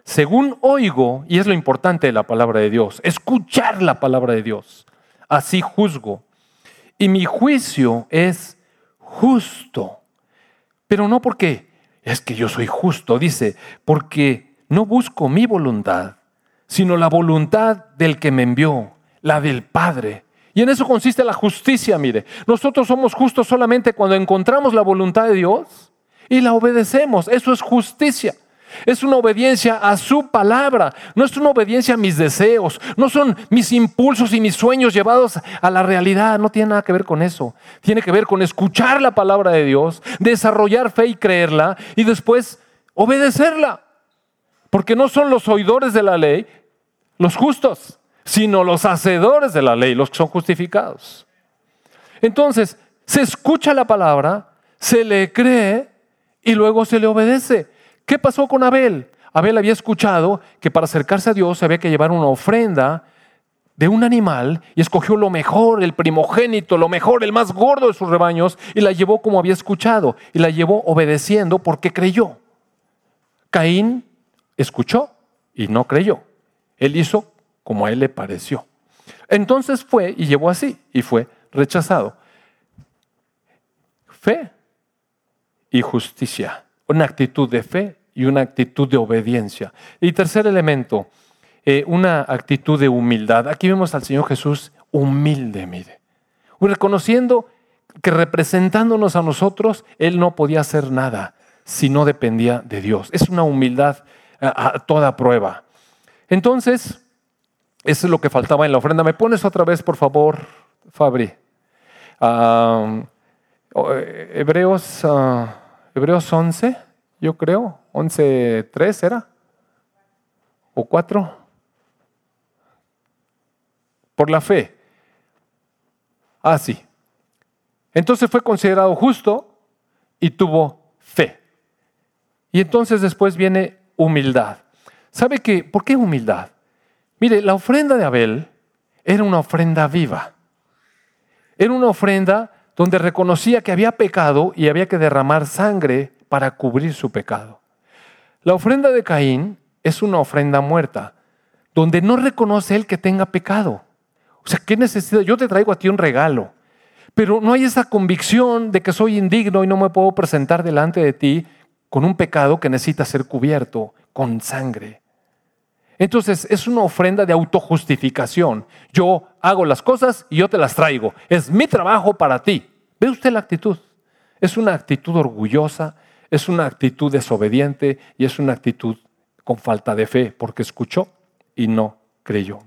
Según oigo, y es lo importante de la palabra de Dios, escuchar la palabra de Dios. Así juzgo. Y mi juicio es justo. Pero no porque es que yo soy justo, dice, porque no busco mi voluntad, sino la voluntad del que me envió, la del Padre. Y en eso consiste la justicia, mire. Nosotros somos justos solamente cuando encontramos la voluntad de Dios y la obedecemos. Eso es justicia. Es una obediencia a su palabra, no es una obediencia a mis deseos, no son mis impulsos y mis sueños llevados a la realidad, no tiene nada que ver con eso. Tiene que ver con escuchar la palabra de Dios, desarrollar fe y creerla y después obedecerla. Porque no son los oidores de la ley los justos, sino los hacedores de la ley los que son justificados. Entonces, se escucha la palabra, se le cree y luego se le obedece. ¿Qué pasó con Abel? Abel había escuchado que para acercarse a Dios había que llevar una ofrenda de un animal y escogió lo mejor, el primogénito, lo mejor, el más gordo de sus rebaños y la llevó como había escuchado y la llevó obedeciendo porque creyó. Caín escuchó y no creyó. Él hizo como a él le pareció. Entonces fue y llevó así y fue rechazado. Fe y justicia una actitud de fe y una actitud de obediencia. Y tercer elemento, eh, una actitud de humildad. Aquí vemos al Señor Jesús humilde, mire, reconociendo que representándonos a nosotros, Él no podía hacer nada si no dependía de Dios. Es una humildad a, toda prueba. Entonces, eso es lo que faltaba en la ofrenda. ¿Me pones otra vez, por favor, Fabri? Eh, Hebreos... Ah, Hebreos 11, yo creo, 11.3 era, o 4, por la fe. Ah, sí. Entonces fue considerado justo y tuvo fe. Y entonces después viene humildad. ¿Sabe qué? ¿Por qué humildad? Mire, la ofrenda de Abel era una ofrenda viva. Era una ofrenda donde reconocía que había pecado y había que derramar sangre para cubrir su pecado. La ofrenda de Caín es una ofrenda muerta, donde no reconoce él que tenga pecado. O sea, ¿qué necesidad? Yo te traigo a ti un regalo, pero no hay esa convicción de que soy indigno y no me puedo presentar delante de ti con un pecado que necesita ser cubierto con sangre. Entonces es una ofrenda de autojustificación. Yo hago las cosas y yo te las traigo. Es mi trabajo para ti. ¿Ve usted la actitud? Es una actitud orgullosa, es una actitud desobediente y es una actitud con falta de fe, porque escuchó y no creyó.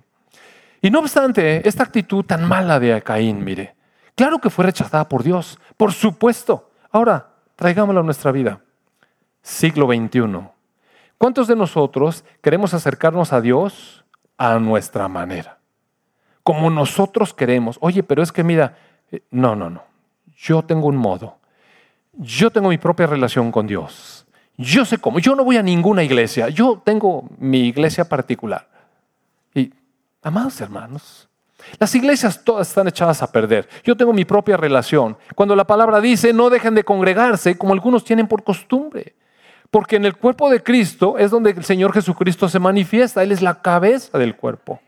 Y no obstante, esta actitud tan mala de Caín, mire, claro que fue rechazada por Dios, por supuesto. Ahora, traigámoslo a nuestra vida. Siglo XXI. ¿Cuántos de nosotros queremos acercarnos a Dios a nuestra manera? Como nosotros queremos. Oye, pero es que mira, eh, no, no, no. Yo tengo un modo. Yo tengo mi propia relación con Dios. Yo sé cómo. Yo no voy a ninguna iglesia. Yo tengo mi iglesia particular. Y, amados hermanos, las iglesias todas están echadas a perder. Yo tengo mi propia relación. Cuando la palabra dice no dejen de congregarse, como algunos tienen por costumbre. Porque en el cuerpo de Cristo es donde el Señor Jesucristo se manifiesta. Él es la cabeza del cuerpo.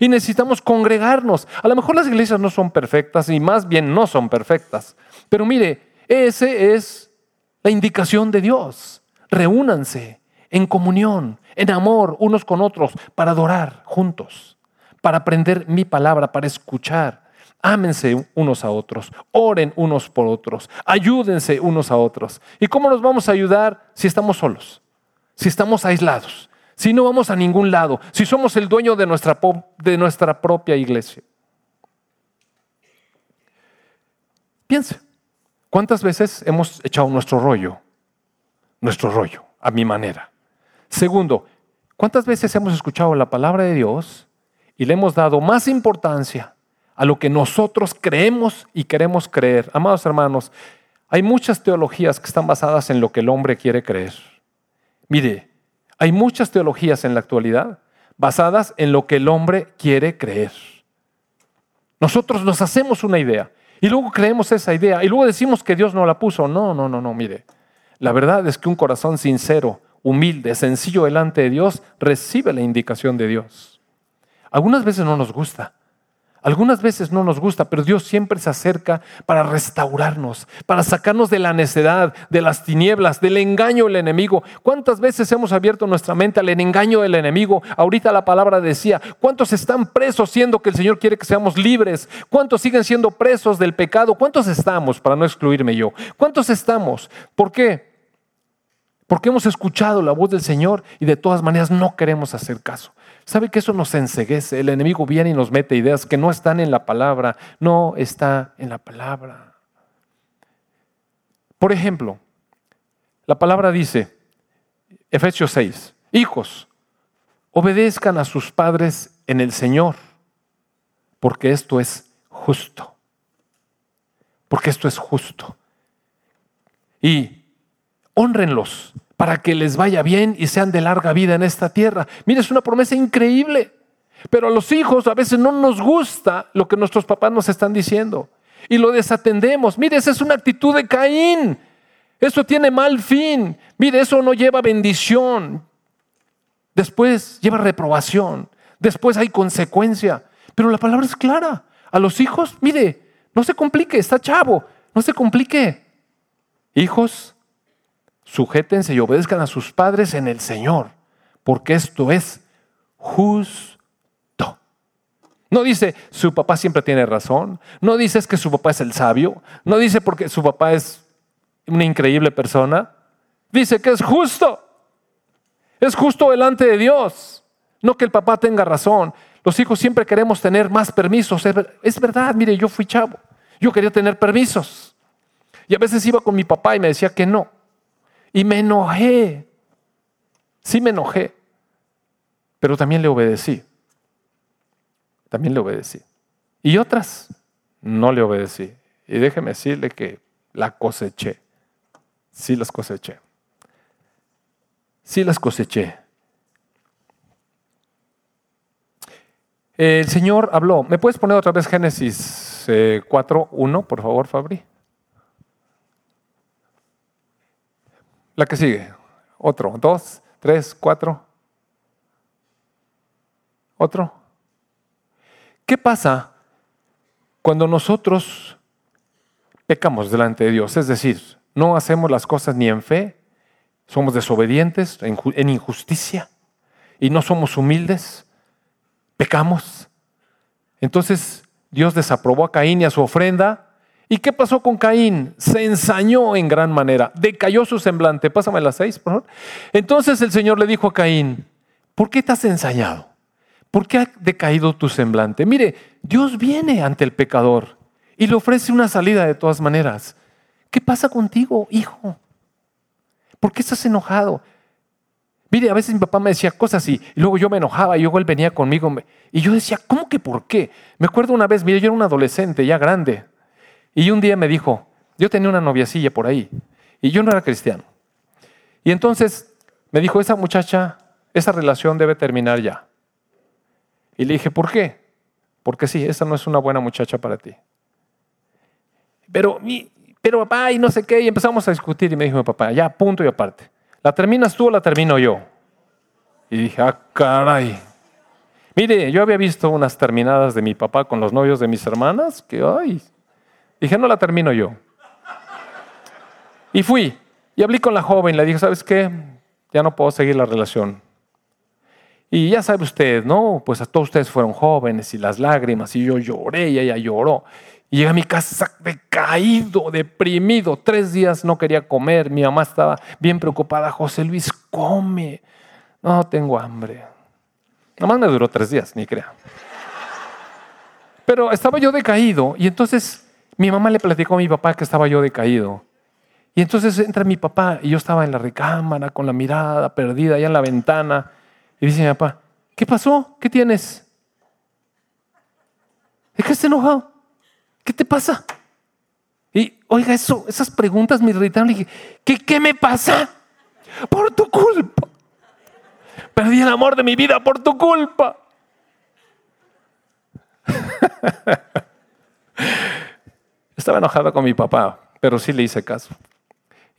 Y necesitamos congregarnos. A lo mejor las iglesias no son perfectas y más bien no son perfectas. Pero mire, ese es la indicación de Dios. Reúnanse en comunión, en amor unos con otros para adorar juntos, para aprender mi palabra, para escuchar Ámense unos a otros, oren unos por otros, ayúdense unos a otros. ¿Y cómo nos vamos a ayudar si estamos solos? Si estamos aislados, si no vamos a ningún lado, si somos el dueño de nuestra, de nuestra propia iglesia. Piense, ¿cuántas veces hemos echado nuestro rollo? Nuestro rollo, a mi manera. Segundo, ¿cuántas veces hemos escuchado la palabra de Dios y le hemos dado más importancia a lo que nosotros creemos y queremos creer. Amados hermanos, hay muchas teologías que están basadas en lo que el hombre quiere creer. Mire, hay muchas teologías en la actualidad basadas en lo que el hombre quiere creer. Nosotros nos hacemos una idea Y luego creemos esa idea y luego decimos que Dios no la puso. No, no, no, no, mire. La verdad es que un corazón sincero, humilde, sencillo delante de Dios, recibe la indicación de Dios. Algunas veces no nos gusta. Algunas veces no nos gusta, pero Dios siempre se acerca para restaurarnos, para sacarnos de la necedad, de las tinieblas, del engaño del enemigo. ¿Cuántas veces hemos abierto nuestra mente al engaño del enemigo? Ahorita la palabra decía, ¿cuántos están presos siendo que el Señor quiere que seamos libres? ¿Cuántos siguen siendo presos del pecado? ¿Cuántos estamos, para no excluirme yo? ¿Cuántos estamos? ¿Por qué? Porque hemos escuchado la voz del Señor y de todas maneras no queremos hacer caso. ¿Sabe que eso nos enseguece? El enemigo viene y nos mete ideas que no están en la palabra, no está en la palabra. Por ejemplo, la palabra dice, Efesios 6, hijos, obedezcan a sus padres en el Señor, porque esto es justo. Porque esto es justo. Y honrenlos para que les vaya bien y sean de larga vida en esta tierra. Mire, es una promesa increíble. Pero a los hijos a veces no nos gusta lo que nuestros papás nos están diciendo y lo desatendemos. Mire, esa es una actitud de Caín. Eso tiene mal fin. Mire, eso no lleva bendición. Después lleva reprobación. Después hay consecuencia. Pero la palabra es clara. A los hijos, mire, no se complique, está chavo, no se complique. Hijos, sujétense y obedezcan a sus padres en el Señor, porque esto es justo. No dice su papá siempre tiene razón, no dice que su papá es el sabio, no dice porque su papá es una increíble persona, dice que es justo. Es justo delante de Dios, no que el papá tenga razón. Los hijos siempre queremos tener más permisos. Es verdad, mire, yo fui chavo, yo quería tener permisos. Y a veces iba con mi papá y me decía que no. Y me enojé. Sí me enojé. Pero también le obedecí. También le obedecí. Y otras no le obedecí. Y déjeme decirle que la coseché. Sí las coseché. Sí las coseché. El Señor habló. ¿Me puedes poner otra vez Génesis 4, 1, por favor, Fabri? La que sigue. Otro, dos, tres, cuatro. Otro. ¿Qué pasa cuando nosotros pecamos delante de Dios? Es decir, no hacemos las cosas ni en fe, somos desobedientes, en injusticia, y no somos humildes, pecamos. Entonces Dios desaprobó a Caín y a su ofrenda ¿Y qué pasó con Caín? Se ensañó en gran manera, decayó su semblante. Pásame las seis, por favor. Entonces el Señor le dijo a Caín, ¿por qué estás ensañado? ¿Por qué ha decaído tu semblante? Mire, Dios viene ante el pecador y le ofrece una salida de todas maneras. ¿Qué pasa contigo, hijo? ¿Por qué estás enojado? Mire, a veces mi papá me decía cosas y, y luego yo me enojaba y luego él venía conmigo y yo decía, ¿cómo que por qué? Me acuerdo una vez, mire, yo era un adolescente ya grande, y un día me dijo, yo tenía una noviacilla por ahí y yo no era cristiano. Y entonces me dijo, esa muchacha, esa relación debe terminar ya. Y le dije, ¿por qué? Porque sí, esa no es una buena muchacha para ti. Pero, mi, pero papá, y no sé qué, y empezamos a discutir y me dijo mi papá, ya, punto y aparte. ¿La terminas tú o la termino yo? Y dije, ah, caray. Mire, yo había visto unas terminadas de mi papá con los novios de mis hermanas, que, ay, Dije, no la termino yo. Y fui. Y hablé con la joven. Le dije, ¿sabes qué? Ya no puedo seguir la relación. Y ya sabe usted, ¿no? Pues a todos ustedes fueron jóvenes y las lágrimas. Y yo lloré y ella lloró. Y llegué a mi casa decaído, deprimido. Tres días no quería comer. Mi mamá estaba bien preocupada. José Luis, come. No, tengo hambre. Nada más me duró tres días, ni crea. Pero estaba yo decaído y entonces mi mamá le platicó a mi papá que estaba yo decaído. Y entonces entra mi papá y yo estaba en la recámara con la mirada perdida allá en la ventana. Y dice mi papá, ¿qué pasó? ¿Qué tienes? ¿Es que estás enojado? ¿Qué te pasa? Y oiga, eso, esas preguntas me irritaron. Le dije, ¿qué, ¿qué me pasa? Por tu culpa. Perdí el amor de mi vida por tu culpa. Estaba enojada con mi papá, pero sí le hice caso.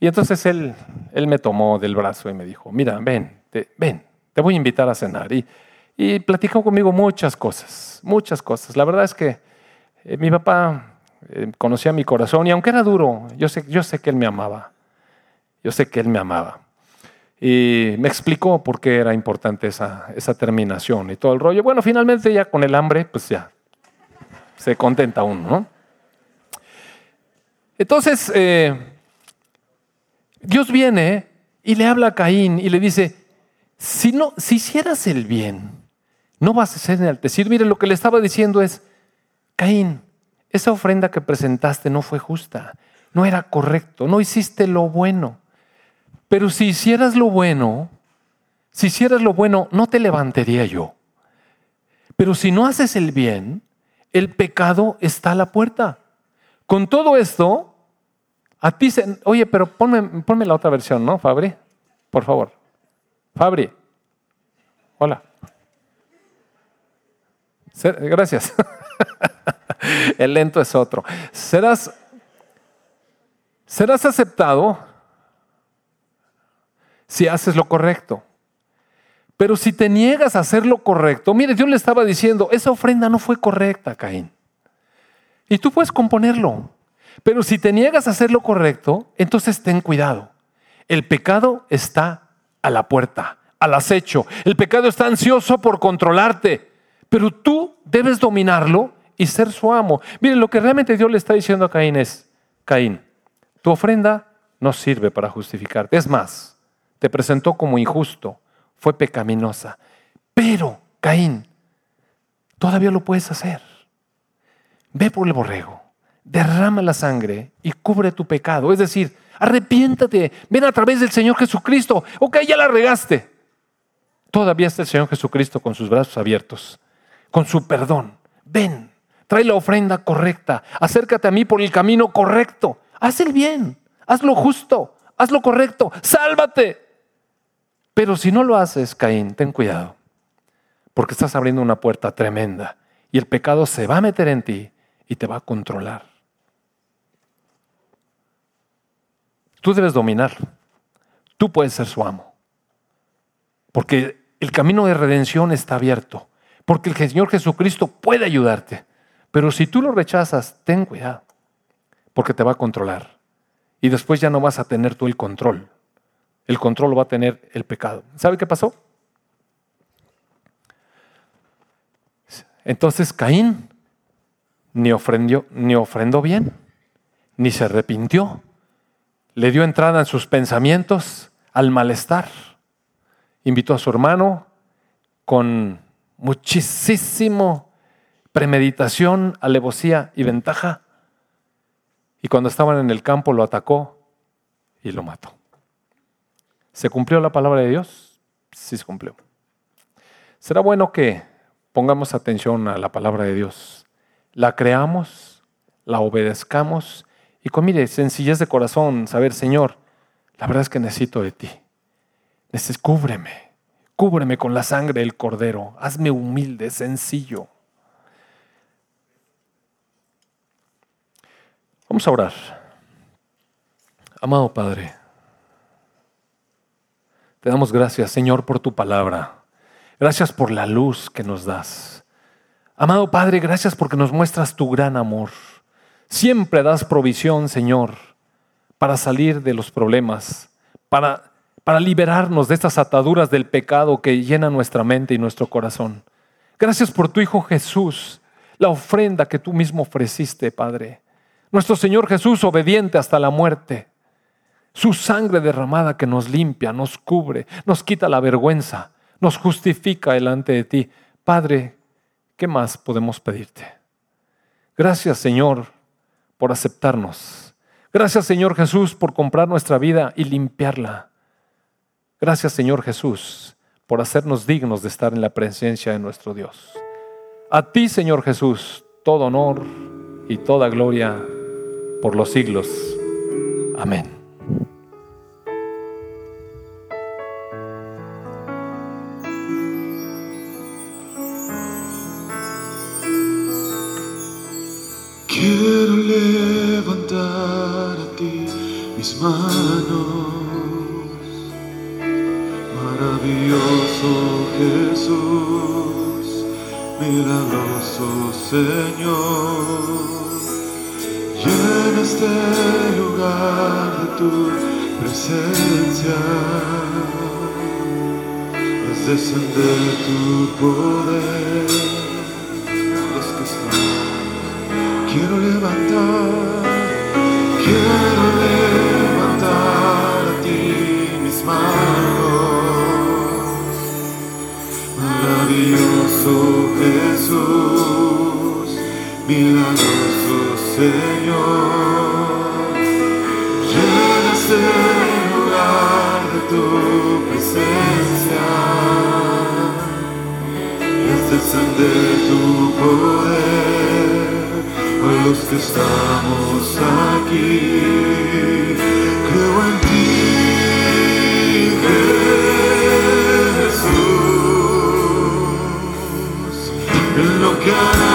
Y entonces él, él me tomó del brazo y me dijo, mira, ven, ven, te voy a invitar a cenar. Y, y platicó conmigo muchas cosas, muchas cosas. La verdad es que eh, mi papá eh, conocía mi corazón y aunque era duro, yo sé, yo sé que él me amaba. Yo sé que él me amaba. Y me explicó por qué era importante esa, esa terminación y todo el rollo. Bueno, finalmente ya con el hambre, pues ya se contenta uno, ¿no? Entonces, eh, Dios viene y le habla a Caín y le dice, si, no, si hicieras el bien, no vas a ser enaltecido. Mire, lo que le estaba diciendo es, Caín, esa ofrenda que presentaste no fue justa, no era correcto, no hiciste lo bueno. Pero si hicieras lo bueno, si hicieras lo bueno, no te levantaría yo. Pero si no haces el bien, el pecado está a la puerta. Con todo esto, a ti se... Oye, pero ponme, ponme la otra versión, ¿no, Fabri? Por favor. Fabri. Hola. Gracias. El lento es otro. Serás, serás aceptado si haces lo correcto. Pero si te niegas a hacer lo correcto, mire, Dios le estaba diciendo, esa ofrenda no fue correcta, Caín. Y tú puedes componerlo. Pero si te niegas a hacer lo correcto, entonces ten cuidado. El pecado está a la puerta, al acecho. El pecado está ansioso por controlarte, pero tú debes dominarlo y ser su amo. Miren, lo que realmente Dios le está diciendo a Caín es, Caín, tu ofrenda no sirve para justificarte. Es más, te presentó como injusto, fue pecaminosa. Pero, Caín, todavía lo puedes hacer. Ve por el borrego derrama la sangre y cubre tu pecado. Es decir, arrepiéntate, ven a través del Señor Jesucristo. Ok, ya la regaste. Todavía está el Señor Jesucristo con sus brazos abiertos, con su perdón. Ven, trae la ofrenda correcta, acércate a mí por el camino correcto. Haz el bien, haz lo justo, haz lo correcto, sálvate. Pero si no lo haces, Caín, ten cuidado, porque estás abriendo una puerta tremenda y el pecado se va a meter en ti y te va a controlar. Tú debes dominarlo. Tú puedes ser su amo. Porque el camino de redención está abierto. Porque el Señor Jesucristo puede ayudarte. Pero si tú lo rechazas, ten cuidado. Porque te va a controlar. Y después ya no vas a tener tú el control. El control lo va a tener el pecado. ¿Sabe qué pasó? Entonces Caín ni ni ofrendó bien, ni se arrepintió le dio entrada en sus pensamientos al malestar. Invitó a su hermano con muchísimo premeditación, alevosía y ventaja. Y cuando estaban en el campo lo atacó y lo mató. ¿Se cumplió la palabra de Dios? Sí se cumplió. Será bueno que pongamos atención a la palabra de Dios. La creamos, la obedezcamos y con, mire, sencillez de corazón, saber, Señor, la verdad es que necesito de ti. Necesito, cúbreme, cúbreme con la sangre del cordero. Hazme humilde, sencillo. Vamos a orar. Amado Padre, te damos gracias, Señor, por tu palabra. Gracias por la luz que nos das. Amado Padre, gracias porque nos muestras tu gran amor. Siempre das provisión, Señor, para salir de los problemas, para, para liberarnos de estas ataduras del pecado que llenan nuestra mente y nuestro corazón. Gracias por tu Hijo Jesús, la ofrenda que tú mismo ofreciste, Padre. Nuestro Señor Jesús obediente hasta la muerte. Su sangre derramada que nos limpia, nos cubre, nos quita la vergüenza, nos justifica delante de ti. Padre, ¿qué más podemos pedirte? Gracias, Señor, por aceptarnos. Gracias Señor Jesús por comprar nuestra vida y limpiarla. Gracias Señor Jesús por hacernos dignos de estar en la presencia de nuestro Dios. A ti Señor Jesús, todo honor y toda gloria por los siglos. Amén. Manos. Maravilloso Jesús, milagroso Señor. Llena este lugar de tu presencia. Haz descender tu poder. Los que quiero levantar, quiero levantar Maravilloso Jesús, milagroso Señor. Llena este lugar de tu presencia. Haz descender tu poder a los que estamos aquí. Creo en ti, en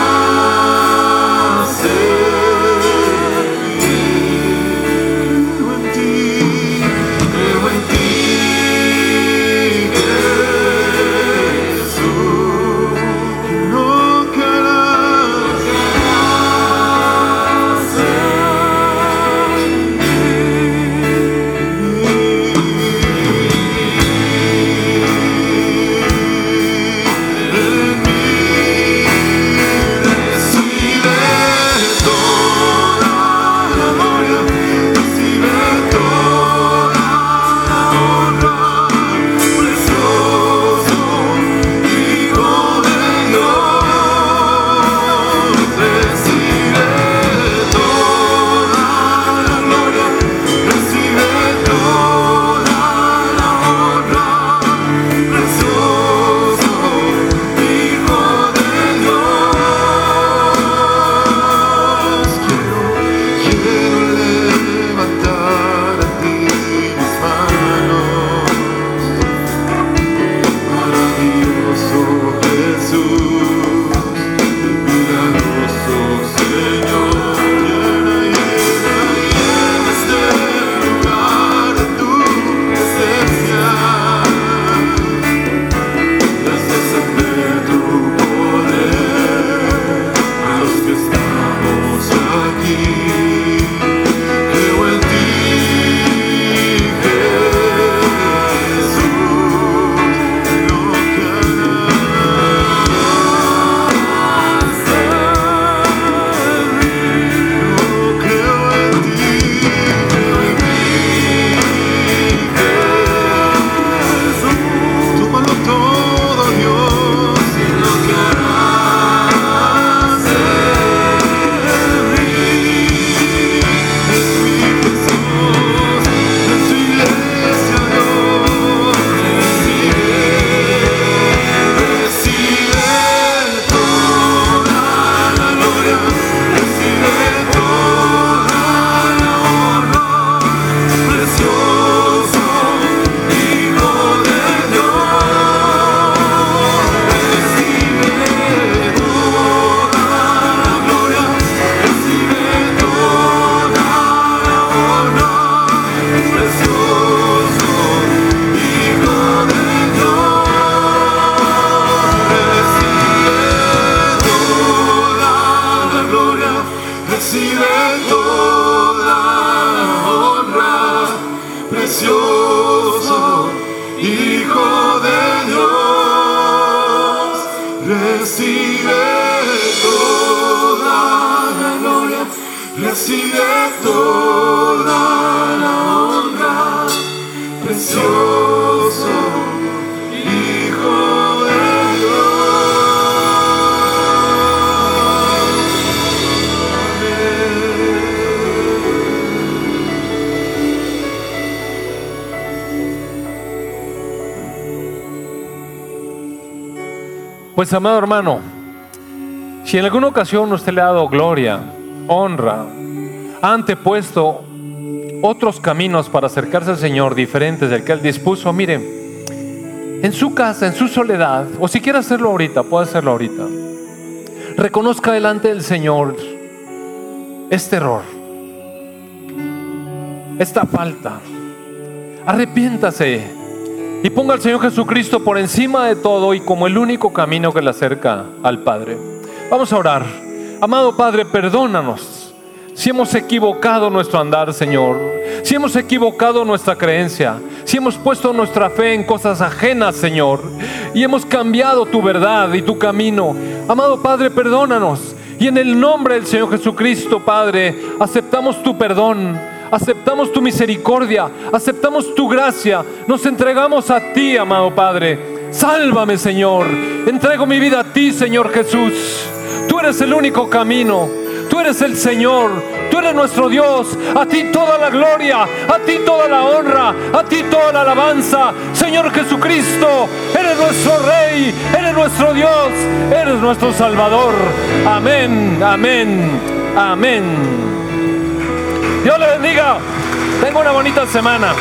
amado hermano, si en alguna ocasión usted le ha dado gloria, honra, ha antepuesto otros caminos para acercarse al Señor diferentes del que Él dispuso, mire, en su casa, en su soledad, o si quiere hacerlo ahorita, puede hacerlo ahorita, reconozca delante del Señor este error. esta falta. Arrepiéntase y ponga al Señor Jesucristo por encima de todo y como el único camino que le acerca al Padre. Vamos a orar. Amado Padre, perdónanos si hemos equivocado nuestro andar, Señor, si hemos equivocado nuestra creencia, si hemos puesto nuestra fe en cosas ajenas, Señor, y hemos cambiado tu verdad y tu camino. Amado Padre, perdónanos. Y en el nombre del Señor Jesucristo, Padre, aceptamos tu perdón, aceptamos tu misericordia, aceptamos tu gracia, nos entregamos a ti, amado Padre. Sálvame, Señor. Entrego mi vida a ti, Señor Jesús. Tú eres el único camino. Tú eres el Señor, tú eres nuestro Dios. A ti toda la gloria, a ti toda la honra, a ti toda la alabanza. Señor Jesucristo, eres nuestro Rey, eres nuestro Dios, eres nuestro Salvador. Amén, amén, amén. Dios le bendiga. Tenga una bonita semana.